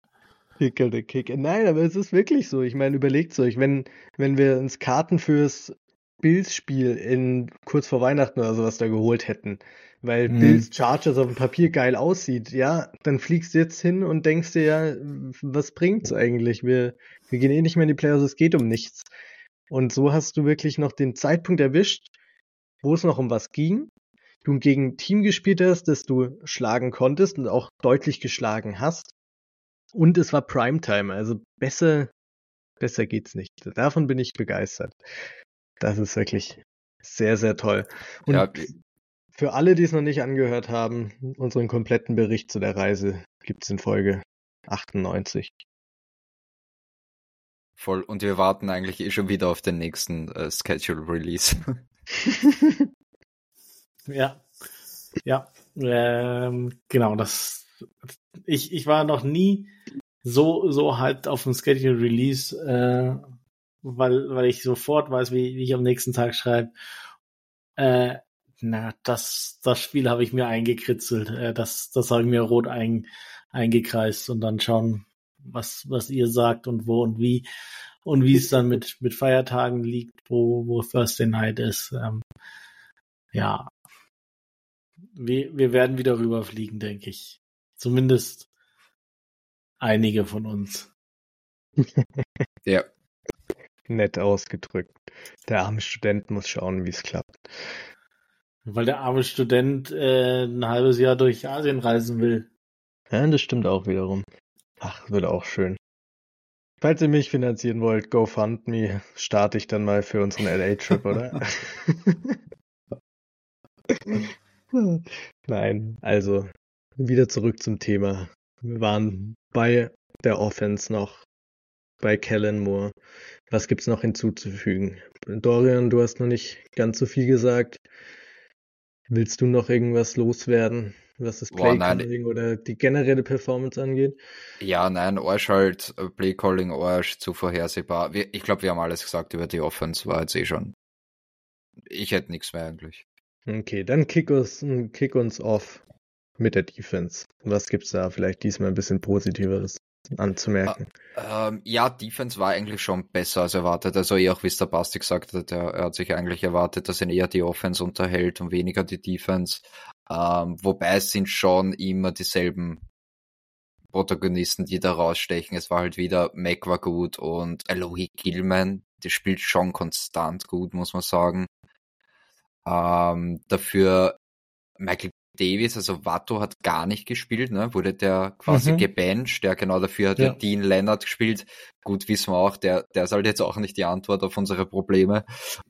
Kicker der Kick. Nein, aber es ist wirklich so. Ich meine, überlegt euch, wenn, wenn wir uns Karten fürs Bills-Spiel in kurz vor Weihnachten oder sowas da geholt hätten, weil mhm. Bills Chargers auf dem Papier geil aussieht, ja, dann fliegst du jetzt hin und denkst dir ja, was bringt's eigentlich? Wir, wir gehen eh nicht mehr in die Playoffs, es geht um nichts. Und so hast du wirklich noch den Zeitpunkt erwischt, wo es noch um was ging. du gegen ein Team gespielt hast, das du schlagen konntest und auch deutlich geschlagen hast. Und es war Primetime, also besser, besser geht's nicht. Davon bin ich begeistert. Das ist wirklich sehr, sehr toll. Und ja, für alle, die es noch nicht angehört haben, unseren kompletten Bericht zu der Reise gibt's in Folge 98. Voll. Und wir warten eigentlich eh schon wieder auf den nächsten äh, Schedule Release. ja. Ja. Ähm, genau, das. Ich, ich war noch nie so, so halt auf dem Schedule Release, äh, weil, weil ich sofort weiß, wie, wie ich am nächsten Tag schreibe. Äh, na, das, das Spiel habe ich mir eingekritzelt. Äh, das, das habe ich mir rot ein, eingekreist und dann schauen, was, was ihr sagt und wo und wie und wie es dann mit, mit Feiertagen liegt, wo, wo Thursday Night ist. Ähm, ja, wir, wir werden wieder rüberfliegen, denke ich. Zumindest einige von uns. ja. Nett ausgedrückt. Der arme Student muss schauen, wie es klappt. Weil der arme Student äh, ein halbes Jahr durch Asien reisen will. Ja, das stimmt auch wiederum. Ach, wird auch schön. Falls ihr mich finanzieren wollt, GoFundMe starte ich dann mal für unseren LA-Trip, oder? Nein, also wieder zurück zum Thema. Wir waren bei der Offense noch, bei Kellen Moore. Was gibt's noch hinzuzufügen? Dorian, du hast noch nicht ganz so viel gesagt. Willst du noch irgendwas loswerden? was das Playcalling oder die generelle Performance angeht? Ja, nein, Arsch halt, Playcalling, Arsch, zu vorhersehbar. Wir, ich glaube, wir haben alles gesagt über die Offense, war jetzt eh schon. Ich hätte nichts mehr eigentlich. Okay, dann kick uns, kick uns off mit der Defense. Was gibt's da vielleicht diesmal ein bisschen Positiveres anzumerken? Ähm, ja, Defense war eigentlich schon besser als erwartet. Also eh auch wie es der Basti gesagt hat, er, er, hat sich eigentlich erwartet, dass er eher die Offense unterhält und weniger die Defense. Ähm, wobei es sind schon immer dieselben Protagonisten, die da rausstechen. Es war halt wieder Mac war gut und Elohi Gilman, die spielt schon konstant gut, muss man sagen. Ähm, dafür Michael Davis, also Watto hat gar nicht gespielt, ne? wurde der quasi mhm. gebencht, der genau dafür hat ja. Dean Leonard gespielt. Gut, wissen wir auch, der, der ist halt jetzt auch nicht die Antwort auf unsere Probleme.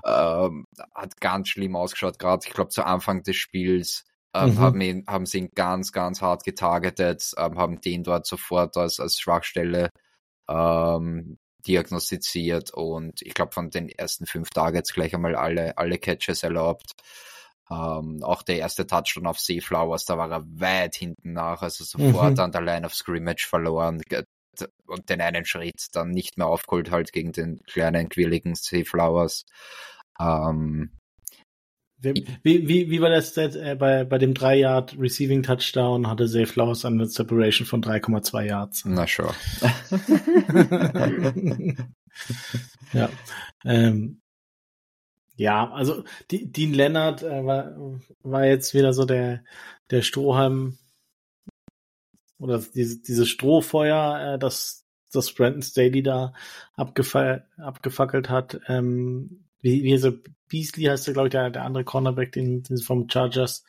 Ähm, hat ganz schlimm ausgeschaut, gerade ich glaube zu Anfang des Spiels ähm, mhm. haben, ihn, haben sie ihn ganz, ganz hart getargetet, ähm, haben den dort sofort als, als Schwachstelle ähm, diagnostiziert und ich glaube von den ersten fünf Targets gleich einmal alle, alle Catches erlaubt. Ähm, auch der erste Touchdown auf Seaflowers, da war er weit hinten nach, also sofort mhm. an der Line of Scrimmage verloren und den einen Schritt dann nicht mehr aufgeholt halt gegen den kleinen, quirligen Seaflowers. Ähm, wie, wie, wie war das äh, bei, bei dem 3 Yard Receiving Touchdown hatte Zay Flowers eine Separation von 3,2 Yards. Na sure. ja. Ähm, ja, also Dean Leonard äh, war, war jetzt wieder so der, der Strohhalm oder diese, dieses Strohfeuer, äh, das, das Brandon Staley da abgefa abgefackelt hat. Ähm, wie, wie so Beasley heißt der, glaube ich, der, der andere Cornerback, den, den sie vom Chargers,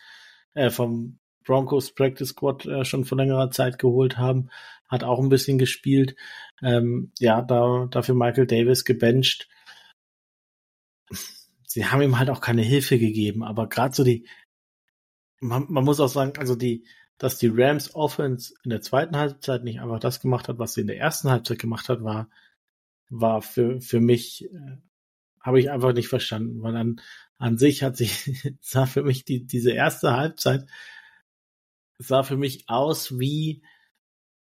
äh, vom Broncos Practice Squad äh, schon vor längerer Zeit geholt haben, hat auch ein bisschen gespielt. Ähm, ja, da, dafür Michael Davis gebencht. Sie haben ihm halt auch keine Hilfe gegeben, aber gerade so die, man, man muss auch sagen, also die, dass die Rams Offense in der zweiten Halbzeit nicht einfach das gemacht hat, was sie in der ersten Halbzeit gemacht hat, war, war für, für mich äh, habe ich einfach nicht verstanden, weil an, an sich hat sich, sah für mich die, diese erste Halbzeit, sah für mich aus wie,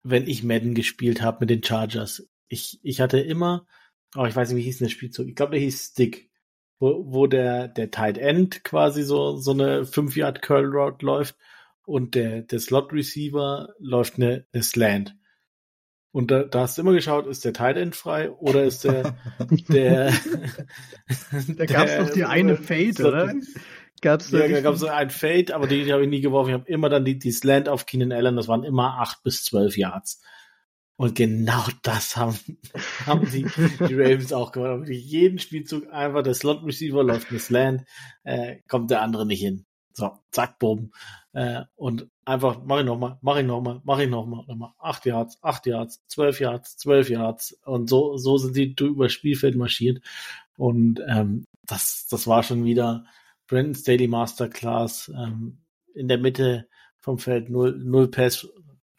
wenn ich Madden gespielt habe mit den Chargers. Ich, ich hatte immer, oh, ich weiß nicht, wie hieß der Spielzug? Ich glaube, der hieß Stick, wo, wo der, der Tight End quasi so, so eine 5 Yard Curl Route läuft und der, der Slot Receiver läuft eine, eine Slant. Und da, da hast du immer geschaut, ist der Tight End frei oder ist der der Da gab es doch die eine Fade, oder? Gab's da ja, da gab es so ein Fade, aber die, die habe ich nie geworfen. Ich habe immer dann die, die Slant auf Keenan Allen, das waren immer acht bis zwölf Yards. Und genau das haben, haben die, die Ravens auch gemacht. Jeden Spielzug einfach der Slot Receiver läuft eine Slant, äh, kommt der andere nicht hin. So, zack, bumm. Äh, und einfach, mach ich nochmal, mach ich nochmal, mach ich nochmal, nochmal. Acht Yards, acht Yards, zwölf Yards, zwölf Yards. Und so, so sind die über das Spielfeld marschiert. Und ähm, das, das war schon wieder Brandon Staley Masterclass. Ähm, in der Mitte vom Feld null, null Pass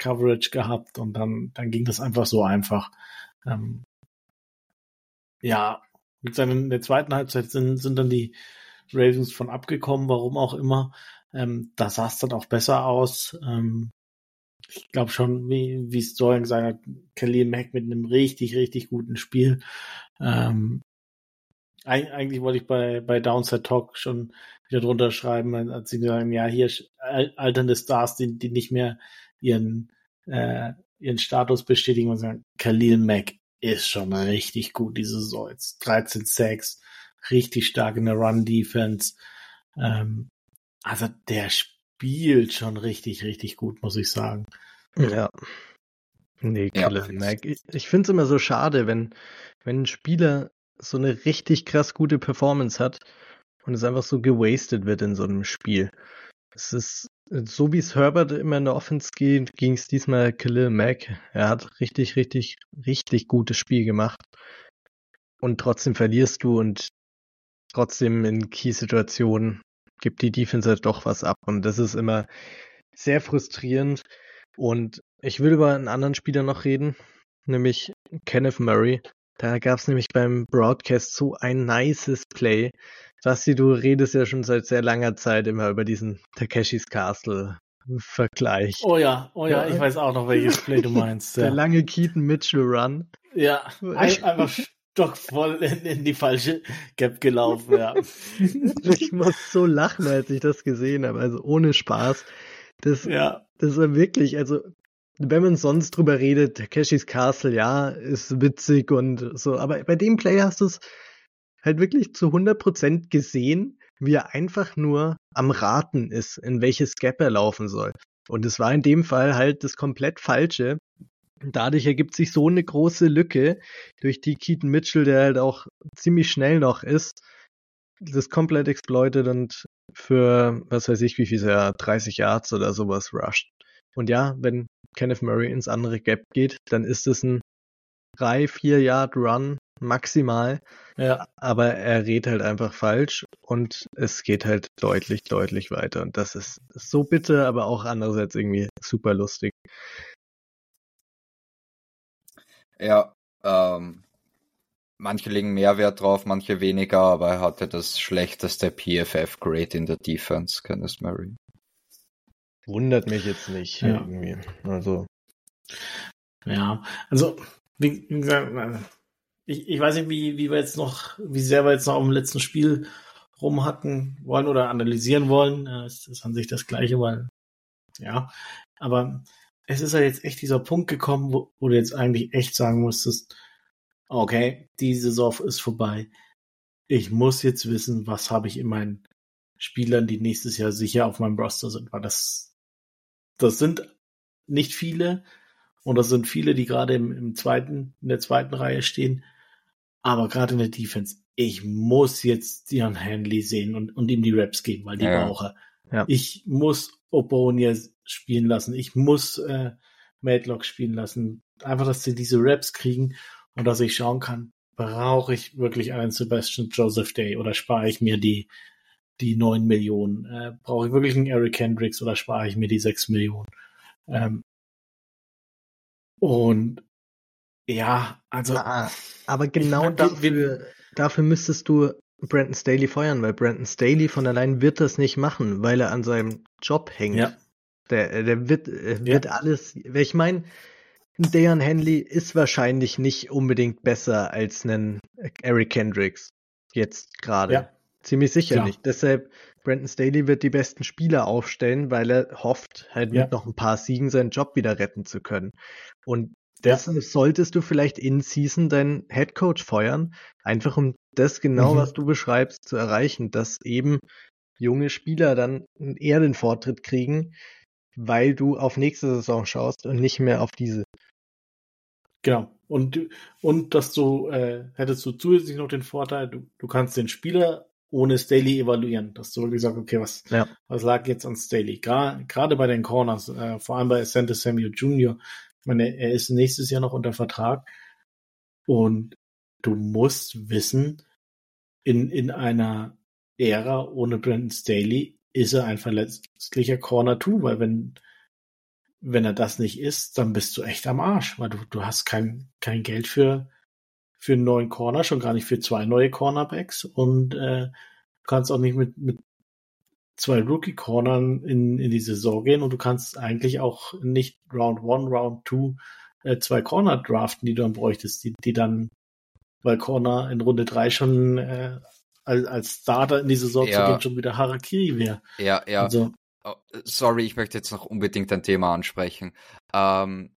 Coverage gehabt und dann, dann ging das einfach so einfach. Ähm, ja, in der zweiten Halbzeit sind, sind dann die Ravens von abgekommen, warum auch immer. Ähm, da sah es dann auch besser aus. Ähm, ich glaube schon, wie, wie es Dorian gesagt hat, Khalil Mack mit einem richtig, richtig guten Spiel. Ähm, eigentlich wollte ich bei, bei Downside Talk schon wieder drunter schreiben, als sie sagen, ja, hier alternde Stars, die, die nicht mehr ihren, äh, ihren Status bestätigen und sagen, Khalil Mack ist schon richtig gut diese Saison. Jetzt 13 Sacks, richtig stark in der Run-Defense. Ähm, also der spielt schon richtig, richtig gut, muss ich sagen. Ja. Nee, Killer ja. Mac. Ich, ich finde es immer so schade, wenn, wenn ein Spieler so eine richtig krass gute Performance hat und es einfach so gewastet wird in so einem Spiel. Es ist so wie es Herbert immer in der Offense geht, ging es diesmal Khalil Mack. Er hat richtig, richtig, richtig gutes Spiel gemacht. Und trotzdem verlierst du und trotzdem in Key-Situationen gibt die Defense halt doch was ab. Und das ist immer sehr frustrierend. Und ich will über einen anderen Spieler noch reden, nämlich Kenneth Murray. Da gab es nämlich beim Broadcast so ein nices Play. Basti, du redest ja schon seit sehr langer Zeit immer über diesen Takeshis Castle Vergleich. Oh ja, oh ja, ja, ich weiß auch noch, welches Play du meinst. Der ja. lange Keaton Mitchell Run. Ja, einfach stockvoll in, in die falsche Gap gelaufen, ja. ich muss so lachen, als ich das gesehen habe, also ohne Spaß. Das, ja. das war wirklich, also wenn man sonst drüber redet, Takeshis Castle, ja, ist witzig und so, aber bei dem Play hast du es halt wirklich zu 100% gesehen, wie er einfach nur am Raten ist, in welches Gap er laufen soll. Und es war in dem Fall halt das komplett Falsche. Dadurch ergibt sich so eine große Lücke, durch die Keaton Mitchell, der halt auch ziemlich schnell noch ist, das komplett exploitet und für, was weiß ich, wie viel er 30 Yards oder sowas rusht. Und ja, wenn Kenneth Murray ins andere Gap geht, dann ist es ein 3, 4 Yard Run maximal. Ja. Aber er redet halt einfach falsch und es geht halt deutlich, deutlich weiter. Und das ist so bitter, aber auch andererseits irgendwie super lustig. Ja, ähm, manche legen mehr Wert drauf, manche weniger, aber er hatte das schlechteste PFF-Grade in der Defense, Kenneth Murray. Wundert mich jetzt nicht ja. irgendwie. Also. Ja, also, wie gesagt, ich, ich weiß nicht, wie, wie wir jetzt noch, wie sehr wir jetzt noch dem letzten Spiel rumhacken wollen oder analysieren wollen. Es ist an sich das Gleiche, weil, ja, aber es ist ja jetzt echt dieser Punkt gekommen, wo, wo du jetzt eigentlich echt sagen musstest, okay, die Saison ist vorbei. Ich muss jetzt wissen, was habe ich in meinen Spielern, die nächstes Jahr sicher auf meinem Roster sind, weil das, das sind nicht viele und das sind viele, die gerade im, im zweiten, in der zweiten Reihe stehen. Aber gerade in der Defense, ich muss jetzt Dion Hanley sehen und, und ihm die Raps geben, weil die ja. brauche. Ja. Ich muss Obonia spielen lassen. Ich muss äh, Madlock spielen lassen. Einfach, dass sie diese Raps kriegen und dass ich schauen kann, brauche ich wirklich einen Sebastian Joseph Day oder spare ich mir die die neun Millionen? Äh, brauche ich wirklich einen Eric Hendricks oder spare ich mir die sechs Millionen? Ähm, und ja, also. Ah, aber genau ich dafür, dafür müsstest du Brandon Staley feuern, weil Brandon Staley von allein wird das nicht machen, weil er an seinem Job hängt. Ja. Der, der wird, wird ja. alles. Ich meine, Dayan Henley ist wahrscheinlich nicht unbedingt besser als ein Eric Kendricks. Jetzt gerade. Ja. Ziemlich sicher Klar. nicht. Deshalb, Brandon Staley wird die besten Spieler aufstellen, weil er hofft, halt ja. mit noch ein paar Siegen seinen Job wieder retten zu können. Und Deshalb ja. solltest du vielleicht in Season deinen Head Coach feuern, einfach um das genau, mhm. was du beschreibst, zu erreichen, dass eben junge Spieler dann eher den Vortritt kriegen, weil du auf nächste Saison schaust und nicht mehr auf diese. Genau. Und, und dass du, äh, hättest du zusätzlich noch den Vorteil, du, du kannst den Spieler ohne Staley evaluieren, dass du wirklich sagst, okay, was, ja. was lag jetzt an Staley? Gerade bei den Corners, äh, vor allem bei Santa Samuel Jr., meine, er ist nächstes Jahr noch unter Vertrag. Und du musst wissen, in, in einer Ära ohne Brandon Staley ist er ein verletzlicher Corner 2, weil wenn, wenn er das nicht ist, dann bist du echt am Arsch, weil du, du hast kein, kein Geld für, für einen neuen Corner, schon gar nicht für zwei neue Cornerbacks. Und äh, kannst auch nicht mit, mit zwei Rookie-Cornern in, in die Saison gehen und du kannst eigentlich auch nicht Round 1, Round 2 äh, zwei Corner draften, die du dann bräuchtest, die, die dann, weil Corner in Runde 3 schon äh, als, als Starter in die Saison ja. zu gehen schon wieder Harakiri wäre. Ja, ja. Also, oh, sorry, ich möchte jetzt noch unbedingt ein Thema ansprechen. Ähm,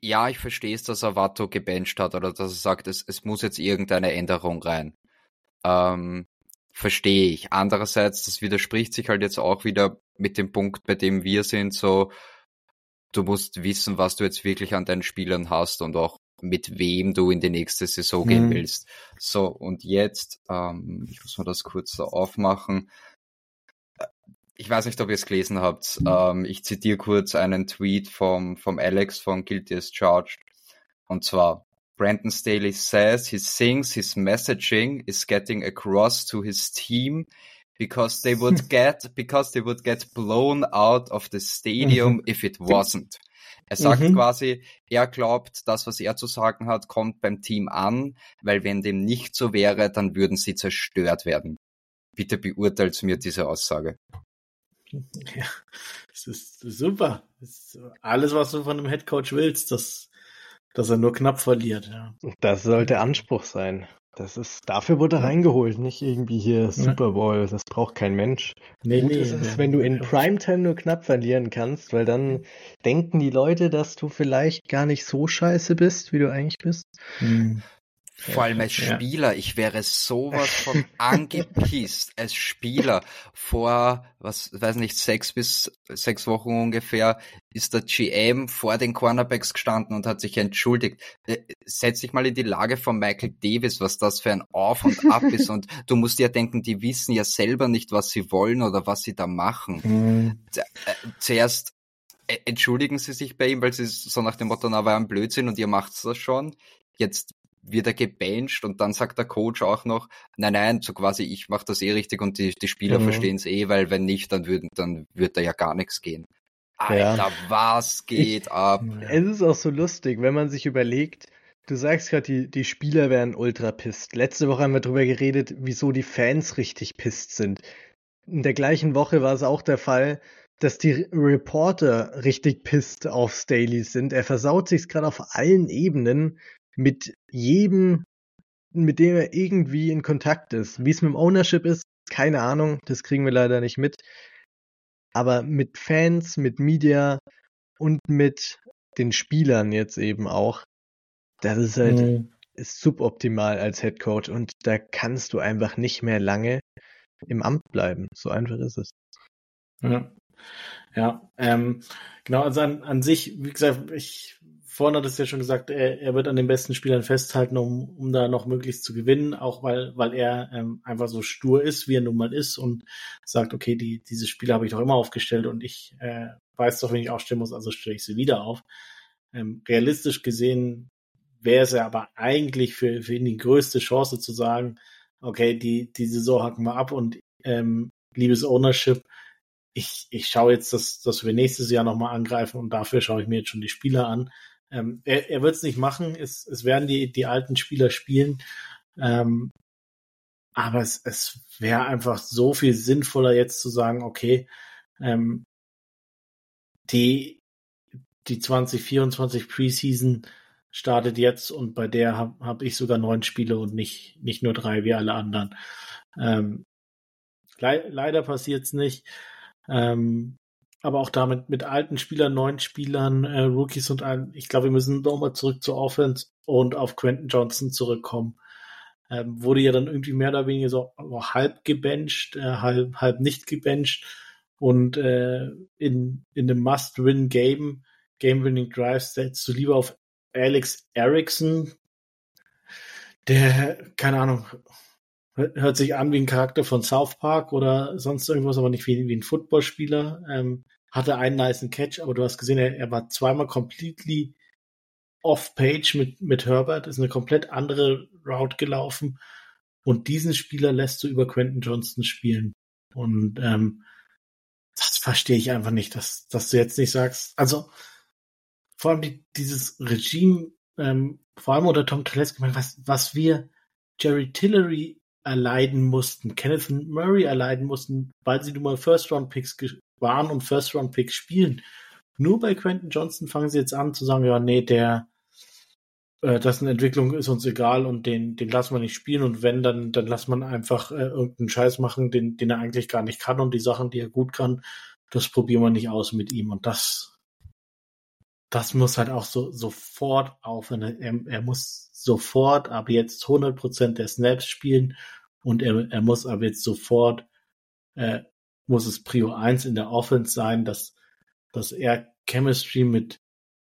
ja, ich verstehe es, dass Avato gebencht hat oder dass er sagt, es, es muss jetzt irgendeine Änderung rein. Ähm, verstehe ich. Andererseits, das widerspricht sich halt jetzt auch wieder mit dem Punkt, bei dem wir sind, so, du musst wissen, was du jetzt wirklich an deinen Spielern hast und auch mit wem du in die nächste Saison mhm. gehen willst. So, und jetzt, ähm, ich muss mal das kurz so aufmachen ich weiß nicht, ob ihr es gelesen habt. Ähm, ich zitiere kurz einen Tweet vom, vom Alex von Guilty as Charged. Und zwar, Brandon Staley says he thinks his messaging is getting across to his team because they would get, because they would get blown out of the stadium mhm. if it wasn't. Er sagt mhm. quasi, er glaubt, das, was er zu sagen hat, kommt beim Team an, weil wenn dem nicht so wäre, dann würden sie zerstört werden. Bitte beurteilt mir diese Aussage. Ja, das ist super. Das ist alles, was du von einem Headcoach willst, dass, dass er nur knapp verliert. Ja. Das sollte Anspruch sein. Das ist, dafür wurde er reingeholt, nicht irgendwie hier Super Bowl. Das braucht kein Mensch. Nee, Gut nee, ist es, wenn du in Primetime nur knapp verlieren kannst, weil dann denken die Leute, dass du vielleicht gar nicht so scheiße bist, wie du eigentlich bist. Hm. Vor allem als Spieler, ja. ich wäre sowas von angepisst als Spieler. Vor, was weiß nicht, sechs bis sechs Wochen ungefähr ist der GM vor den Cornerbacks gestanden und hat sich entschuldigt. Äh, setz dich mal in die Lage von Michael Davis, was das für ein Auf und Ab ist. Und du musst dir denken, die wissen ja selber nicht, was sie wollen oder was sie da machen. Mhm. Äh, zuerst äh, entschuldigen sie sich bei ihm, weil sie so nach dem Motto, na, war ein Blödsinn und ihr macht's das schon. Jetzt wird er gebencht und dann sagt der Coach auch noch, nein, nein, so quasi, ich mache das eh richtig und die, die Spieler mhm. verstehen es eh, weil wenn nicht, dann würden, dann wird da ja gar nichts gehen. Alter, ja. was geht ich, ab? Es ist auch so lustig, wenn man sich überlegt, du sagst gerade, die, die Spieler wären ultra pisst. Letzte Woche haben wir darüber geredet, wieso die Fans richtig pisst sind. In der gleichen Woche war es auch der Fall, dass die Reporter richtig pisst auf Staley sind. Er versaut sich gerade auf allen Ebenen mit jedem, mit dem er irgendwie in Kontakt ist. Wie es mit dem Ownership ist, keine Ahnung, das kriegen wir leider nicht mit. Aber mit Fans, mit Media und mit den Spielern jetzt eben auch, das ist halt mhm. ist suboptimal als Head Coach und da kannst du einfach nicht mehr lange im Amt bleiben. So einfach ist es. Ja, ja ähm, genau, also an, an sich, wie gesagt, ich vorhin hat es ja schon gesagt, er, er wird an den besten Spielern festhalten, um, um da noch möglichst zu gewinnen, auch weil, weil er ähm, einfach so stur ist, wie er nun mal ist und sagt, okay, die, diese Spiele habe ich doch immer aufgestellt und ich äh, weiß doch, wenn ich aufstellen muss, also stelle ich sie wieder auf. Ähm, realistisch gesehen wäre es ja aber eigentlich für, für ihn die größte Chance zu sagen, okay, die, die Saison hacken wir ab und ähm, liebes Ownership, ich, ich schaue jetzt, dass, dass wir nächstes Jahr nochmal angreifen und dafür schaue ich mir jetzt schon die Spieler an. Ähm, er er wird es nicht machen, es, es werden die, die alten Spieler spielen. Ähm, aber es, es wäre einfach so viel sinnvoller, jetzt zu sagen, okay, ähm, die, die 2024 Preseason startet jetzt und bei der habe hab ich sogar neun Spiele und nicht, nicht nur drei wie alle anderen. Ähm, le leider passiert es nicht. Ähm, aber auch damit mit alten Spielern, neuen Spielern, äh, Rookies und allen. Ich glaube, wir müssen nochmal zurück zur Offense und auf Quentin Johnson zurückkommen. Ähm, wurde ja dann irgendwie mehr oder weniger so halb gebencht, äh, halb, halb nicht gebencht und äh, in, in einem Must-Win-Game, Game-Winning Drive setzt du lieber auf Alex Erickson, der, keine Ahnung, hört sich an wie ein Charakter von South Park oder sonst irgendwas, aber nicht wie, wie ein Footballspieler. Ähm, hatte einen nice Catch, aber du hast gesehen, er, er war zweimal completely off-page mit, mit Herbert, ist eine komplett andere Route gelaufen. Und diesen Spieler lässt du über Quentin Johnston spielen. Und ähm, das verstehe ich einfach nicht, dass, dass du jetzt nicht sagst. Also vor allem die, dieses Regime, ähm, vor allem unter Tom Telesco, was, was wir Jerry Tillery erleiden mussten, Kenneth Murray erleiden mussten, weil sie nun mal First-Round-Picks waren und First-Round-Picks spielen. Nur bei Quentin Johnson fangen sie jetzt an zu sagen, ja, nee, der, äh, das eine Entwicklung ist uns egal und den, den lassen wir nicht spielen und wenn, dann, dann lassen man einfach äh, irgendeinen Scheiß machen, den, den er eigentlich gar nicht kann und die Sachen, die er gut kann, das probieren wir nicht aus mit ihm und das, das muss halt auch so sofort aufhören. Er, er muss sofort ab jetzt 100% der Snaps spielen und er, er muss ab jetzt sofort, äh, muss es Prio 1 in der Offense sein, dass, dass er Chemistry mit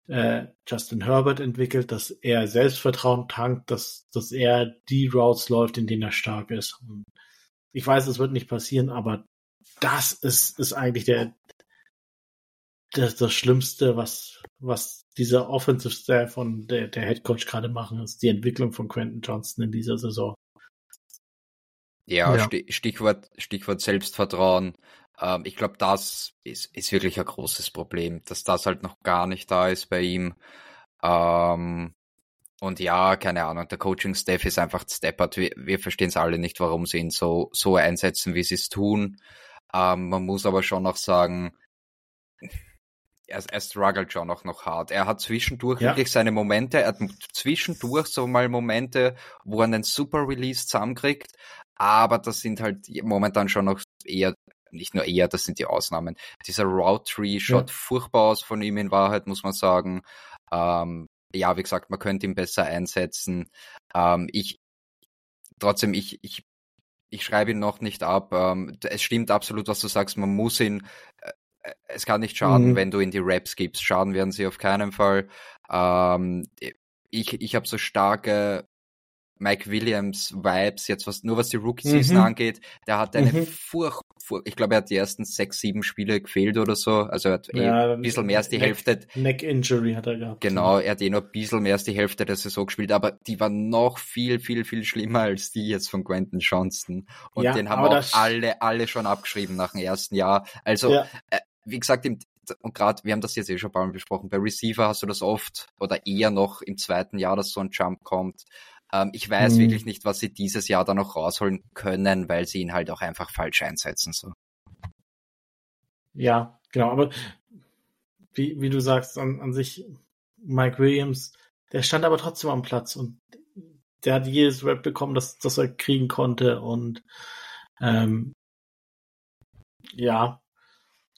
äh, Justin Herbert entwickelt, dass er Selbstvertrauen tankt, dass, dass er die Routes läuft, in denen er stark ist. Und ich weiß, es wird nicht passieren, aber das ist, ist eigentlich der, das, das Schlimmste, was, was dieser Offensive Staff und der, der Head Coach gerade machen, ist die Entwicklung von Quentin Johnston in dieser Saison. Ja, ja. Stichwort, Stichwort Selbstvertrauen. Ähm, ich glaube, das ist, ist wirklich ein großes Problem, dass das halt noch gar nicht da ist bei ihm. Ähm, und ja, keine Ahnung, der Coaching-Staff ist einfach steppert. Wir, wir verstehen es alle nicht, warum sie ihn so, so einsetzen, wie sie es tun. Ähm, man muss aber schon noch sagen, er, er struggelt schon auch noch hart. Er hat zwischendurch ja. wirklich seine Momente, er hat zwischendurch so mal Momente, wo er einen Super Release zusammenkriegt, aber das sind halt momentan schon noch eher nicht nur eher, das sind die Ausnahmen. Dieser Route Tree schaut ja. furchtbar aus von ihm in Wahrheit, muss man sagen. Ähm, ja, wie gesagt, man könnte ihn besser einsetzen. Ähm, ich, trotzdem, ich, ich, ich schreibe ihn noch nicht ab. Ähm, es stimmt absolut, was du sagst. Man muss ihn, äh, es kann nicht schaden, mhm. wenn du in die Raps gibst. Schaden werden sie auf keinen Fall. Ähm, ich, ich habe so starke Mike Williams Vibes, jetzt was, nur was die Rookie-Season mhm. angeht, der hat eine mhm. Furch, Furch, ich glaube, er hat die ersten sechs, sieben Spiele gefehlt oder so, also er hat eh ja, ein bisschen mehr als die Neck, Hälfte. Neck Injury hat er gehabt. Genau, er hat eh nur ein bisschen mehr als die Hälfte der Saison gespielt, aber die war noch viel, viel, viel schlimmer als die jetzt von Quentin Johnston. Und ja, den haben auch alle, alle schon abgeschrieben nach dem ersten Jahr. Also, ja. äh, wie gesagt, im, und gerade, wir haben das jetzt eh schon ein paar Mal besprochen, bei Receiver hast du das oft oder eher noch im zweiten Jahr, dass so ein Jump kommt. Ähm, ich weiß mhm. wirklich nicht, was sie dieses Jahr da noch rausholen können, weil sie ihn halt auch einfach falsch einsetzen. So. Ja, genau, aber wie, wie du sagst, an, an sich, Mike Williams, der stand aber trotzdem am Platz und der hat jedes Rap bekommen, das, das er kriegen konnte und ähm, ja,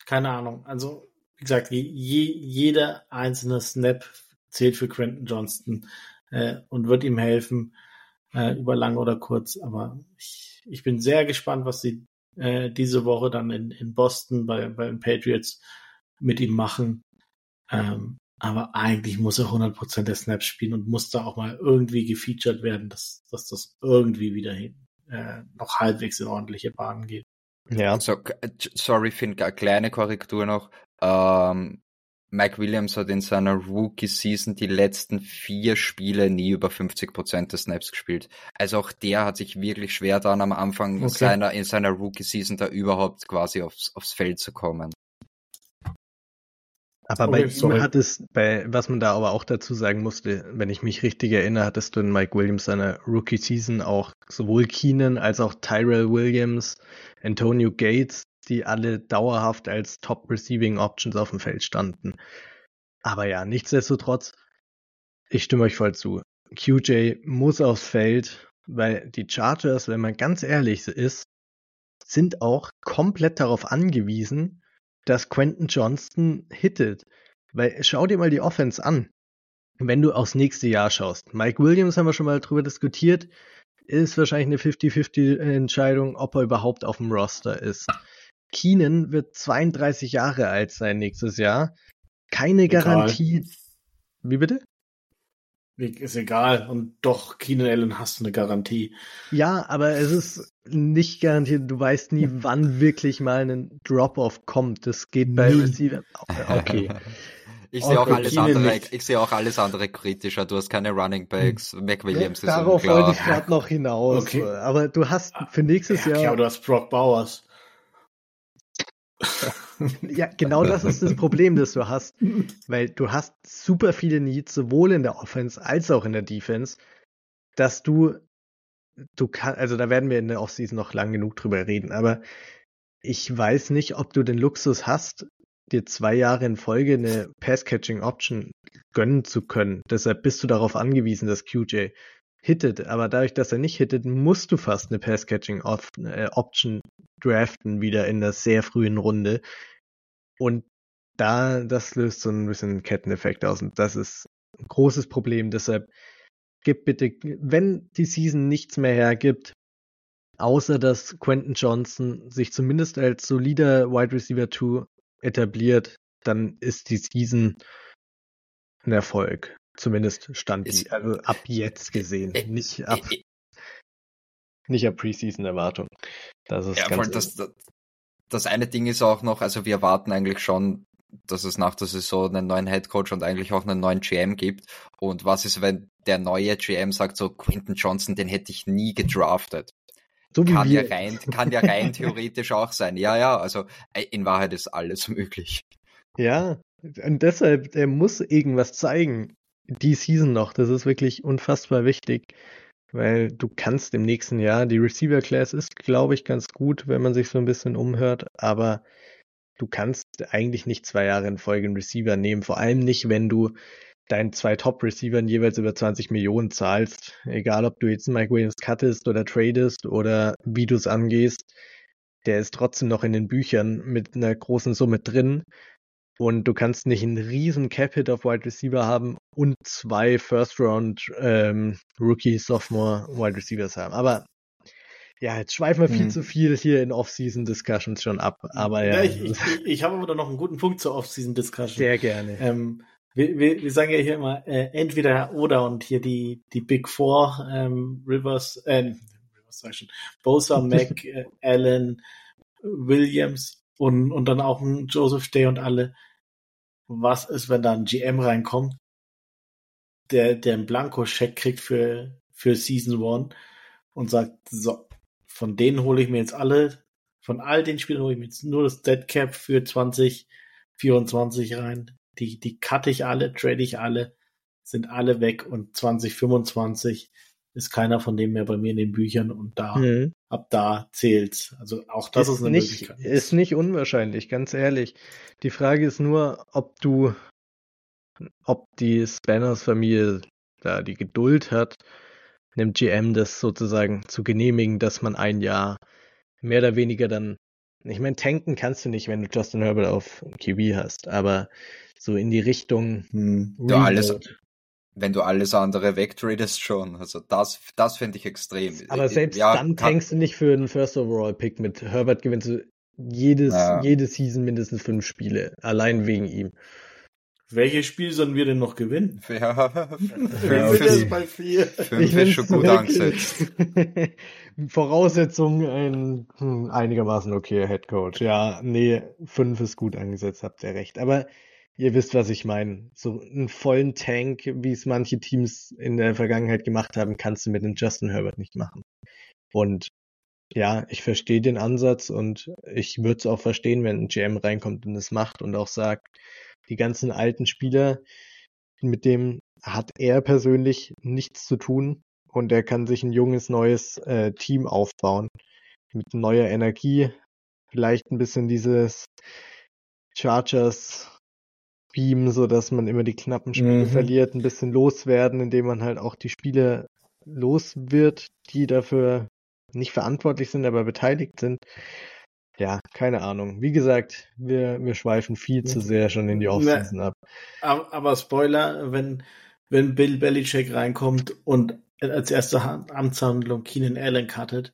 keine Ahnung. Also, wie gesagt, je, jeder einzelne Snap zählt für Quentin Johnston äh, und wird ihm helfen, äh, über lang oder kurz. Aber ich, ich bin sehr gespannt, was sie äh, diese Woche dann in, in Boston bei, bei den Patriots mit ihm machen. Ähm, aber eigentlich muss er 100% der Snaps spielen und muss da auch mal irgendwie gefeatured werden, dass, dass das irgendwie wieder hin, äh, noch halbwegs in ordentliche Bahnen geht. Ja. So, sorry, Finn, eine kleine Korrektur noch. Ähm, Mike Williams hat in seiner Rookie-Season die letzten vier Spiele nie über 50 Prozent des Snaps gespielt. Also auch der hat sich wirklich schwer dann am Anfang okay. seiner, in seiner Rookie-Season da überhaupt quasi aufs, aufs Feld zu kommen. Aber okay, bei ihm hat es, bei, was man da aber auch dazu sagen musste, wenn ich mich richtig erinnere, hattest du in Mike Williams seiner Rookie-Season auch sowohl Keenan als auch Tyrell Williams, Antonio Gates, die alle dauerhaft als Top Receiving Options auf dem Feld standen. Aber ja, nichtsdestotrotz, ich stimme euch voll zu. QJ muss aufs Feld, weil die Chargers, wenn man ganz ehrlich ist, sind auch komplett darauf angewiesen, dass Quentin Johnston hittet. Weil schau dir mal die Offense an. Wenn du aufs nächste Jahr schaust. Mike Williams haben wir schon mal drüber diskutiert. Ist wahrscheinlich eine 50-50 Entscheidung, ob er überhaupt auf dem Roster ist. Keenan wird 32 Jahre alt sein nächstes Jahr. Keine Egal. Garantie. Wie bitte? Ist egal. Und doch, Keenan Allen hast du eine Garantie. Ja, aber es ist nicht garantiert. Du weißt nie, wann wirklich mal ein Drop-off kommt. Das geht bei nie. Receiver. Okay. Ich sehe auch alles andere, ich sehe auch alles andere kritischer. Du hast keine Running Backs. Hm. McWilliams ist Darauf unklar. wollte ich gerade noch hinaus. Okay. Aber du hast für nächstes ja, Jahr. Ja, du hast Brock Bowers. Ja, genau das ist das Problem, das du hast. Weil du hast super viele Needs, sowohl in der Offense als auch in der Defense, dass du, du kannst, also da werden wir in der Offseason noch lang genug drüber reden, aber ich weiß nicht, ob du den Luxus hast, dir zwei Jahre in Folge eine Pass-Catching-Option gönnen zu können. Deshalb bist du darauf angewiesen, dass QJ hittet. Aber dadurch, dass er nicht hittet, musst du fast eine Pass-Catching-Option draften, wieder in der sehr frühen Runde. Und da, das löst so ein bisschen Ketteneffekt aus. Und das ist ein großes Problem. Deshalb gib bitte, wenn die Season nichts mehr hergibt, außer dass Quentin Johnson sich zumindest als solider Wide Receiver 2 etabliert, dann ist die Season ein Erfolg. Zumindest stand die, also ab jetzt gesehen, äh, nicht ab, äh, nicht ab Preseason-Erwartung. Das ist ja, ganz das, das, das eine Ding ist auch noch, also wir erwarten eigentlich schon, dass es nach der Saison einen neuen Headcoach und eigentlich auch einen neuen GM gibt. Und was ist, wenn der neue GM sagt, so Quinton Johnson, den hätte ich nie gedraftet? So kann, ja rein, kann ja rein theoretisch auch sein. Ja, ja, also äh, in Wahrheit ist alles möglich. Ja, und deshalb, er muss irgendwas zeigen. Die Season noch, das ist wirklich unfassbar wichtig, weil du kannst im nächsten Jahr, die Receiver Class ist, glaube ich, ganz gut, wenn man sich so ein bisschen umhört, aber du kannst eigentlich nicht zwei Jahre in Folge einen Receiver nehmen, vor allem nicht, wenn du deinen zwei Top-Receivern jeweils über 20 Millionen zahlst, egal ob du jetzt Mike Williams cuttest oder tradest oder wie du es angehst, der ist trotzdem noch in den Büchern mit einer großen Summe drin. Und du kannst nicht einen riesen Cap-Hit auf Wide Receiver haben und zwei First-Round ähm, Rookie, Sophomore Wide Receivers haben. Aber ja, jetzt schweifen wir viel hm. zu viel hier in Off-Season-Discussions schon ab. Aber ja. ja ich, ich, ich habe aber da noch einen guten Punkt zur Off-Season-Discussion. Sehr gerne. Ähm, wir, wir, wir sagen ja hier immer äh, entweder oder und hier die, die Big Four, ähm, Rivers, äh, Rivers sag ich schon, Bosa, Mac, äh, Allen, Williams und, und dann auch ein Joseph Day und alle. Was ist, wenn da ein GM reinkommt, der, der einen Blanko-Check kriegt für, für Season One und sagt, so, von denen hole ich mir jetzt alle, von all den Spielern hole ich mir jetzt nur das Dead Cap für 2024 rein. Die, die cutte ich alle, trade ich alle, sind alle weg und 2025 ist keiner von dem mehr bei mir in den Büchern und da, mhm. ab da zählt's. Also auch das ist, ist eine nicht, Möglichkeit. Ist nicht unwahrscheinlich, ganz ehrlich. Die Frage ist nur, ob du, ob die Spanners Familie da die Geduld hat, einem GM das sozusagen zu genehmigen, dass man ein Jahr mehr oder weniger dann, ich meine, tanken kannst du nicht, wenn du Justin Herbert auf QB hast, aber so in die Richtung hm, du alles, wenn du alles andere wegtradest schon. Also das, das finde ich extrem. Aber selbst ja, dann tankst du nicht für einen First Overall Pick mit Herbert gewinnst du jedes, ja. jede Season mindestens fünf Spiele. Allein wegen ihm. Welches Spiel sollen wir denn noch gewinnen? Ja, fünf ist bei vier. Fünf ist schon gut angesetzt. Voraussetzung ein hm, einigermaßen okay Head Coach. Ja, nee, fünf ist gut angesetzt, habt ihr recht. Aber Ihr wisst, was ich meine. So einen vollen Tank, wie es manche Teams in der Vergangenheit gemacht haben, kannst du mit dem Justin Herbert nicht machen. Und ja, ich verstehe den Ansatz und ich würde es auch verstehen, wenn ein GM reinkommt und es macht und auch sagt, die ganzen alten Spieler, mit dem hat er persönlich nichts zu tun und er kann sich ein junges, neues äh, Team aufbauen mit neuer Energie, vielleicht ein bisschen dieses Chargers Beam, so dass man immer die knappen Spiele mhm. verliert, ein bisschen loswerden, indem man halt auch die Spiele los wird, die dafür nicht verantwortlich sind, aber beteiligt sind. Ja, keine Ahnung. Wie gesagt, wir, wir schweifen viel zu sehr schon in die Offseason ab. Aber, aber Spoiler, wenn, wenn Bill Belichick reinkommt und als erste Amtshandlung Keenan Allen cuttet,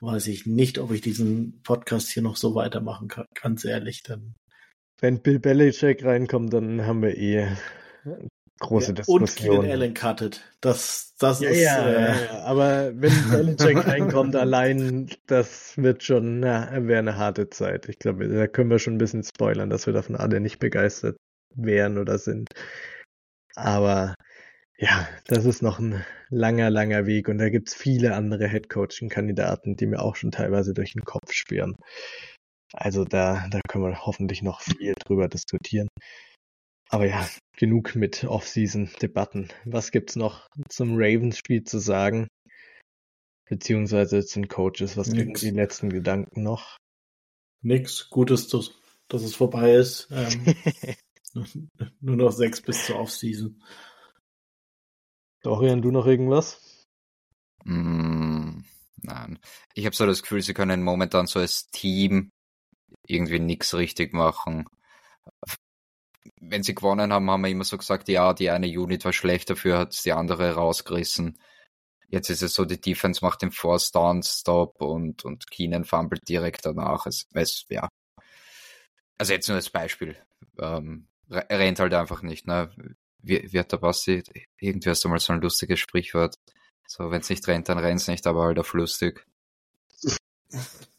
weiß ich nicht, ob ich diesen Podcast hier noch so weitermachen kann. Ganz ehrlich, dann wenn Bill Belichick reinkommt, dann haben wir eh große ja, Diskussion. Und Keenan Allen cuttet. Das, das ja, ist. Ja, äh, ja, aber wenn Belichick reinkommt allein, das wird schon, na, wäre eine harte Zeit. Ich glaube, da können wir schon ein bisschen spoilern, dass wir davon alle nicht begeistert wären oder sind. Aber ja, das ist noch ein langer, langer Weg und da gibt's viele andere Headcoaching-Kandidaten, die mir auch schon teilweise durch den Kopf schwirren. Also da, da können wir hoffentlich noch viel drüber diskutieren. Aber ja, genug mit Off-Season-Debatten. Was gibt's noch zum Ravens-Spiel zu sagen? Beziehungsweise zu den Coaches, was sind die letzten Gedanken noch? Nix, Gutes, dass, dass es vorbei ist. Ähm, nur noch sechs bis zur Off-Season. Dorian, du noch irgendwas? Mm, nein. Ich habe so das Gefühl, sie können momentan so als Team irgendwie nichts richtig machen. Wenn sie gewonnen haben, haben wir immer so gesagt, ja, die eine Unit war schlecht, dafür hat die andere rausgerissen. Jetzt ist es so, die Defense macht den Force Down Stop und, und Keenan fummelt direkt danach. Es, es, ja. Also jetzt nur als Beispiel. Ähm, rennt halt einfach nicht, ne? Wie, wie hat der Basti, irgendwie hast du mal so ein lustiges Sprichwort. So, wenn es nicht rennt, dann rennt es nicht, aber halt auf lustig.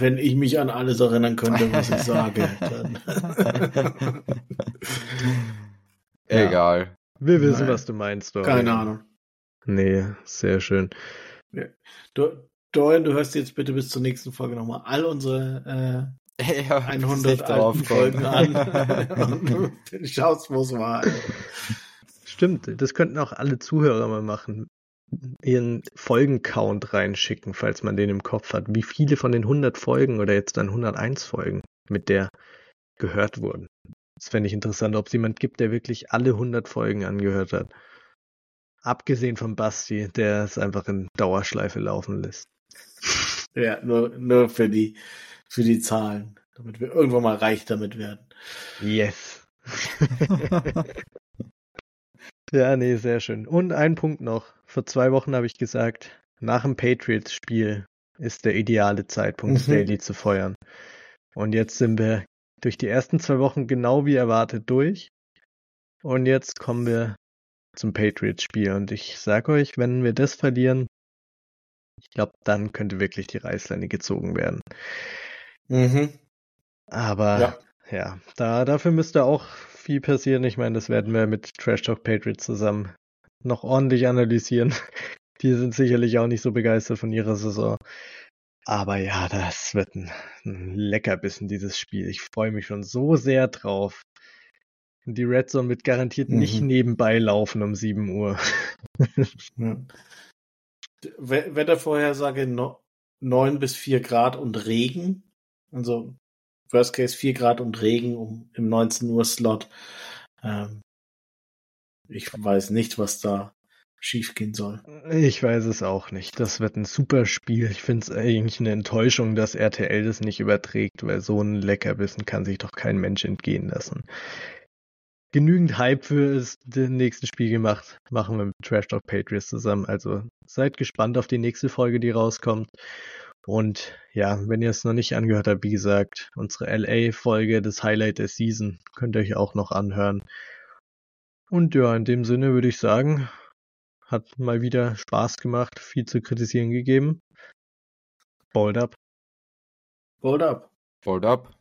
Wenn ich mich an alles erinnern könnte, was ich sage, dann. Egal. Wir wissen, Nein. was du meinst, Dorian. Keine Ahnung. Nee, sehr schön. Du, Dorian, du hörst jetzt bitte bis zur nächsten Folge nochmal all unsere äh, ja, 100 alten Folgen an und schaust, wo es war. Stimmt, das könnten auch alle Zuhörer mal machen ihren Folgencount reinschicken, falls man den im Kopf hat. Wie viele von den 100 Folgen oder jetzt dann 101 Folgen mit der gehört wurden. Das fände ich interessant, ob es jemand gibt, der wirklich alle 100 Folgen angehört hat. Abgesehen von Basti, der es einfach in Dauerschleife laufen lässt. Ja, nur, nur für die, für die Zahlen, damit wir irgendwann mal reich damit werden. Yes. Ja, nee, sehr schön. Und ein Punkt noch. Vor zwei Wochen habe ich gesagt, nach dem Patriots-Spiel ist der ideale Zeitpunkt, mhm. Daily zu feuern. Und jetzt sind wir durch die ersten zwei Wochen genau wie erwartet durch. Und jetzt kommen wir zum Patriots-Spiel. Und ich sage euch, wenn wir das verlieren, ich glaube, dann könnte wirklich die Reißleine gezogen werden. Mhm. Aber ja, ja da, dafür müsste auch viel passieren. Ich meine, das werden wir mit Trash Talk Patriots zusammen noch ordentlich analysieren. Die sind sicherlich auch nicht so begeistert von ihrer Saison. Aber ja, das wird ein, ein Leckerbissen, dieses Spiel. Ich freue mich schon so sehr drauf. Die Red Zone wird garantiert mhm. nicht nebenbei laufen um 7 Uhr. ja. Wettervorhersage no, 9 bis 4 Grad und Regen. Also Worst Case 4 Grad und Regen um, im 19 Uhr Slot. Ähm, ich weiß nicht, was da schiefgehen soll. Ich weiß es auch nicht. Das wird ein super Spiel. Ich finde es eigentlich eine Enttäuschung, dass RTL das nicht überträgt, weil so ein Leckerbissen kann sich doch kein Mensch entgehen lassen. Genügend Hype für das nächste Spiel gemacht. Machen wir mit Trash Talk Patriots zusammen. Also seid gespannt auf die nächste Folge, die rauskommt. Und ja, wenn ihr es noch nicht angehört habt, wie gesagt, unsere LA-Folge, das Highlight der Season, könnt ihr euch auch noch anhören. Und ja, in dem Sinne würde ich sagen, hat mal wieder Spaß gemacht, viel zu kritisieren gegeben. Bold up. Bold up. Bold up.